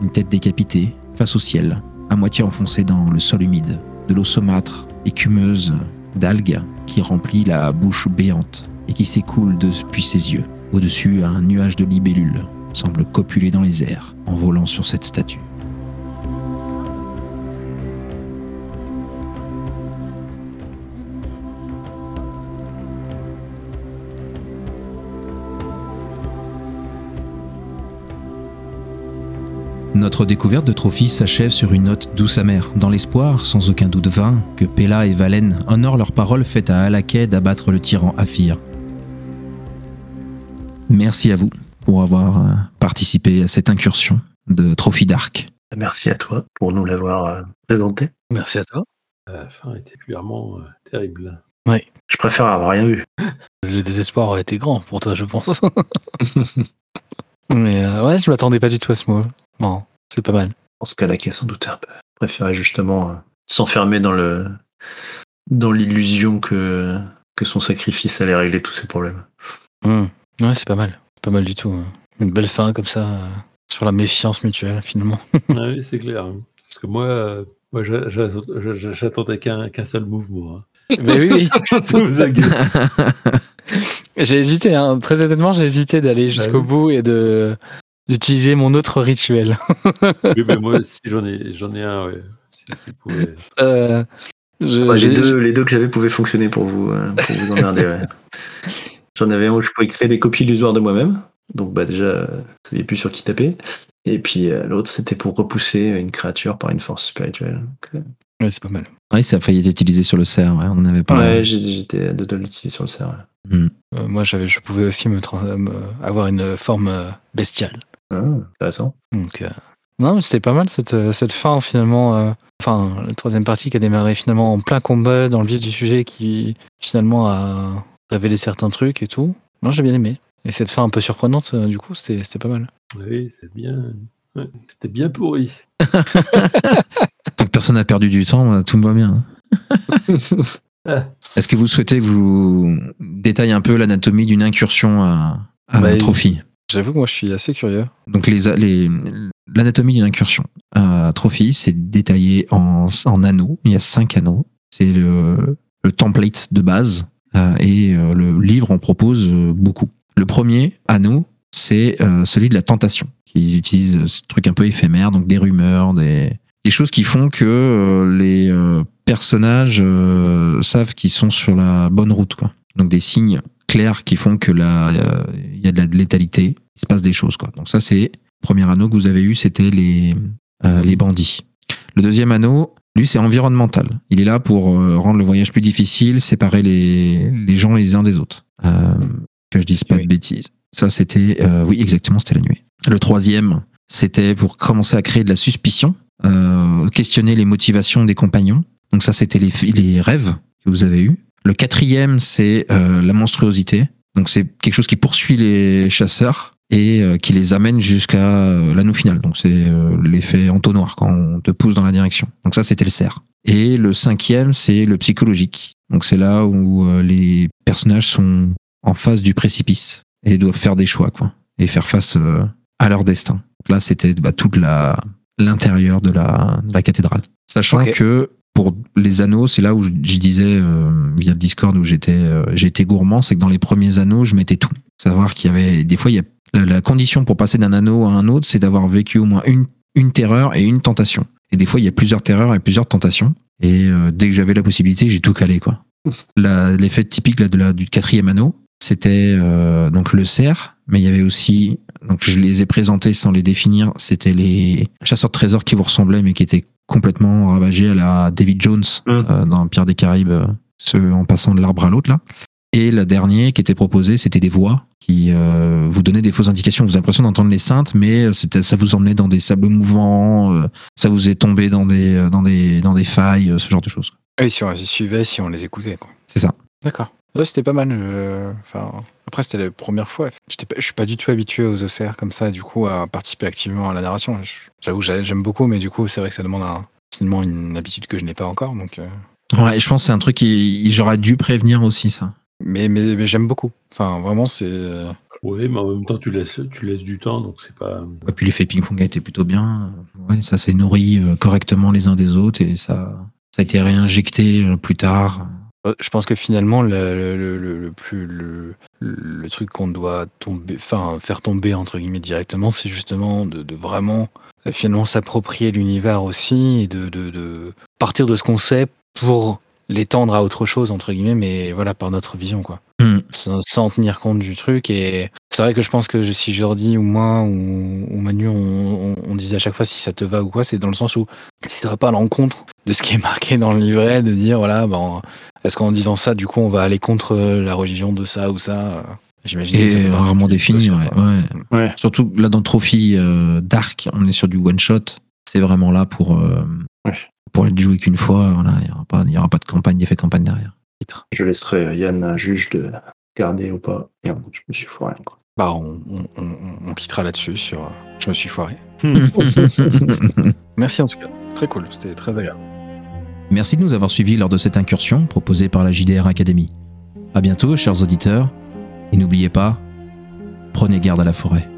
une tête décapitée face au ciel, à moitié enfoncée dans le sol humide, de l'eau saumâtre, écumeuse d'algues qui remplit la bouche béante et qui s'écoule depuis ses yeux. Au-dessus, un nuage de libellules semble copuler dans les airs en volant sur cette statue. Notre découverte de Trophy s'achève sur une note douce amère, dans l'espoir, sans aucun doute vain, que Pella et Valen honorent leur parole faite à Alaquet d'abattre le tyran Aphir. Merci à vous pour avoir euh, participé à cette incursion de Trophy Dark. Merci à toi pour nous l'avoir euh, présenté. Merci à toi. La fin était clairement euh, terrible. Je préfère avoir rien vu. Le désespoir aurait été grand pour toi, je pense. Mais euh, ouais, je m'attendais pas du tout à ce mot. Bon, c'est pas mal. Je pense qu'Alaka sans doute un peu préférait justement euh, s'enfermer dans le dans l'illusion que que son sacrifice allait régler tous ses problèmes. Hmm. Ouais, c'est pas mal. C'est pas mal du tout. hein. Une belle fin comme ça, euh, sur la méfiance mutuelle, finalement. Ah oui, c'est clair. hein. Parce que moi, euh, moi j'attendais qu'un qu'un seul mouvement. hein. Mais oui, oui. A. J'ai hésité, hein. très honnêtement, j'ai hésité d'aller jusqu'au oui. bout et de d'utiliser mon autre rituel. Oui, mais moi aussi, j'en ai, j'en ai un, ouais. Si, si vous pouvez. Euh, je- Ouais, les, j'ai- deux, les deux que j'avais pouvaient fonctionner pour vous, euh, pour vous emmerder. ouais. J'en avais un où je pouvais créer des copies illusoires de moi-même. Donc bah déjà, vous saviez plus sur qui taper. Et puis euh, l'autre, c'était pour repousser une créature par une force spirituelle. Donc, euh, Ouais, c'est pas mal. Oui, ça a failli être utilisé sur le cerf, ouais, on en avait parlé. ouais, j'ai- j'étais à deux doigts de l'utiliser sur le serveur. Hmm. Euh, moi, j'avais, je pouvais aussi me, avoir une forme euh, bestiale. Ah, intéressant. Donc, euh, non, mais c'était pas mal cette, euh, cette fin finalement. euh, Enfin, la troisième partie qui a démarré finalement en plein combat dans le vif du sujet qui finalement a révélé certains trucs et tout. Non, j'ai bien aimé. Et cette fin un peu surprenante, du coup, c'était c'était pas mal. Oui, c'est bien. ouais, C'était bien pourri. Tant que personne n'a perdu du temps, euh, tout me va bien. hein. Est-ce que vous souhaitez que je vous détaille un peu l'anatomie d'une incursion à, à Bah, Trophy? J'avoue que moi, je suis assez curieux. Donc l'anatomie d'une incursion à Trophy, c'est détaillé en, anneaux. Il y a cinq anneaux. C'est le, template de base euh, et euh, le livre en propose euh, beaucoup. Le premier anneau, c'est euh, celui de la tentation, qui utilise euh, ce truc un peu éphémère, donc des rumeurs, des, choses qui font que euh, les euh, personnages euh, savent qu'ils sont sur la bonne route. Donc des signes clairs qui font que là, euh, il y a de la létalité, il se passe des choses. Quoi. Donc ça, c'est le premier anneau que vous avez eu, c'était les, euh, les bandits. Le deuxième anneau, lui, c'est environnemental. Il est là pour euh, rendre le voyage plus difficile, séparer les, les gens les uns des autres. Euh, que je dise pas Oui. de bêtises. Ça, c'était, euh, oui, exactement, c'était la nuit. Le troisième, c'était pour commencer à créer de la suspicion, euh, questionner les motivations des compagnons. Donc ça, c'était les, les rêves que vous avez eus. Le quatrième, c'est euh, la monstruosité. Donc c'est quelque chose qui poursuit les chasseurs et euh, qui les amène jusqu'à euh, l'anneau final. Donc c'est euh, l'effet entonnoir quand on te pousse dans la direction. Donc ça, c'était le cerf. Et le cinquième, c'est le psychologique. Donc c'est là où les personnages sont en face du précipice et doivent faire des choix, quoi, et faire face à leur destin. Là, c'était bah, toute la l'intérieur de la, de la cathédrale. Sachant que pour les anneaux, c'est là où je, je disais euh, via le Discord où j'étais euh, été gourmand, c'est que dans les premiers anneaux, je mettais tout. Savoir qu'il y avait des fois, il y a la, la condition pour passer d'un anneau à un autre, c'est d'avoir vécu au moins une une terreur et une tentation. Et des fois, il y a plusieurs terreurs et plusieurs tentations. Et euh, dès que j'avais la possibilité, j'ai tout calé, quoi. L'effet typique là, de la, du quatrième anneau, c'était donc le cerf, mais il y avait aussi, donc je les ai présentés sans les définir, c'était les chasseurs de trésors qui vous ressemblaient, mais qui étaient complètement ravagés à la David Jones Mm. euh, dans Pierre des Caraïbes, euh, ceux en passant de l'arbre à l'autre là. Et la dernière qui était proposée, c'était des voix qui euh, vous donnaient des fausses indications. Vous avez l'impression d'entendre les saintes, mais c'était, ça vous emmenait dans des sables mouvants, euh, ça vous est tombé dans des, dans des, dans des failles, ce genre de choses. Ah Oui, si on les suivait, si on les écoutait. Quoi. C'est ça. D'accord. Ouais, c'était pas mal. euh, Enfin, après, c'était la première fois. J'étais pas- Je suis pas du tout habitué aux OCR comme ça, du coup, à participer activement à la narration. Je- J'avoue, j'a- j'aime beaucoup, mais du coup, c'est vrai que ça demande un- finalement une habitude que je n'ai pas encore. Donc, euh, Ouais, je pense que c'est un truc qui j'aurais dû prévenir aussi ça. Mais, mais, mais j'aime beaucoup. Enfin, vraiment, c'est. euh, Oui, mais en même temps, tu laisses, tu laisses du temps, donc c'est pas. Et puis l'effet ping-pong a été plutôt bien. Ouais, ça s'est nourri euh, correctement les uns des autres et ça, ça a été réinjecté euh, plus tard. Euh, Je pense que finalement, le, plus le, truc qu'on doit tomber, faire tomber entre guillemets directement, c'est justement de, de vraiment euh, finalement s'approprier l'univers aussi et de, de partir de ce qu'on sait pour l'étendre à autre chose entre guillemets, mais voilà par notre vision quoi, Hmm. sans, sans tenir compte du truc. Et c'est vrai que je pense que je- si Jordi ou moi ou, ou Manu, on, on- on disait à chaque fois si ça te va ou quoi, c'est dans le sens où si ça va pas à l'encontre de ce qui est marqué dans le livret, de dire voilà, ben est-ce qu'en disant ça, du coup, on va aller contre la religion de ça ou ça euh, J'imagine. Et rarement défini, ouais. Ouais. Surtout là dans Trophy euh, Dark, on est sur du one shot. C'est vraiment là pour euh, Ouais. pour être joué qu'une fois. Voilà, il y aura pas, il y aura pas de campagne, d'effet campagne derrière. Je laisserai Yann juge de garder ou pas. Et je me suis foiré. Quoi. Bah, on, on- on- on quittera là-dessus sur. euh, Je me suis foiré. Merci en tout cas. Très cool. C'était très agréable. Merci de nous avoir suivis lors de cette incursion proposée par la JDR Academy. À bientôt, chers auditeurs, et n'oubliez pas, prenez garde à la forêt.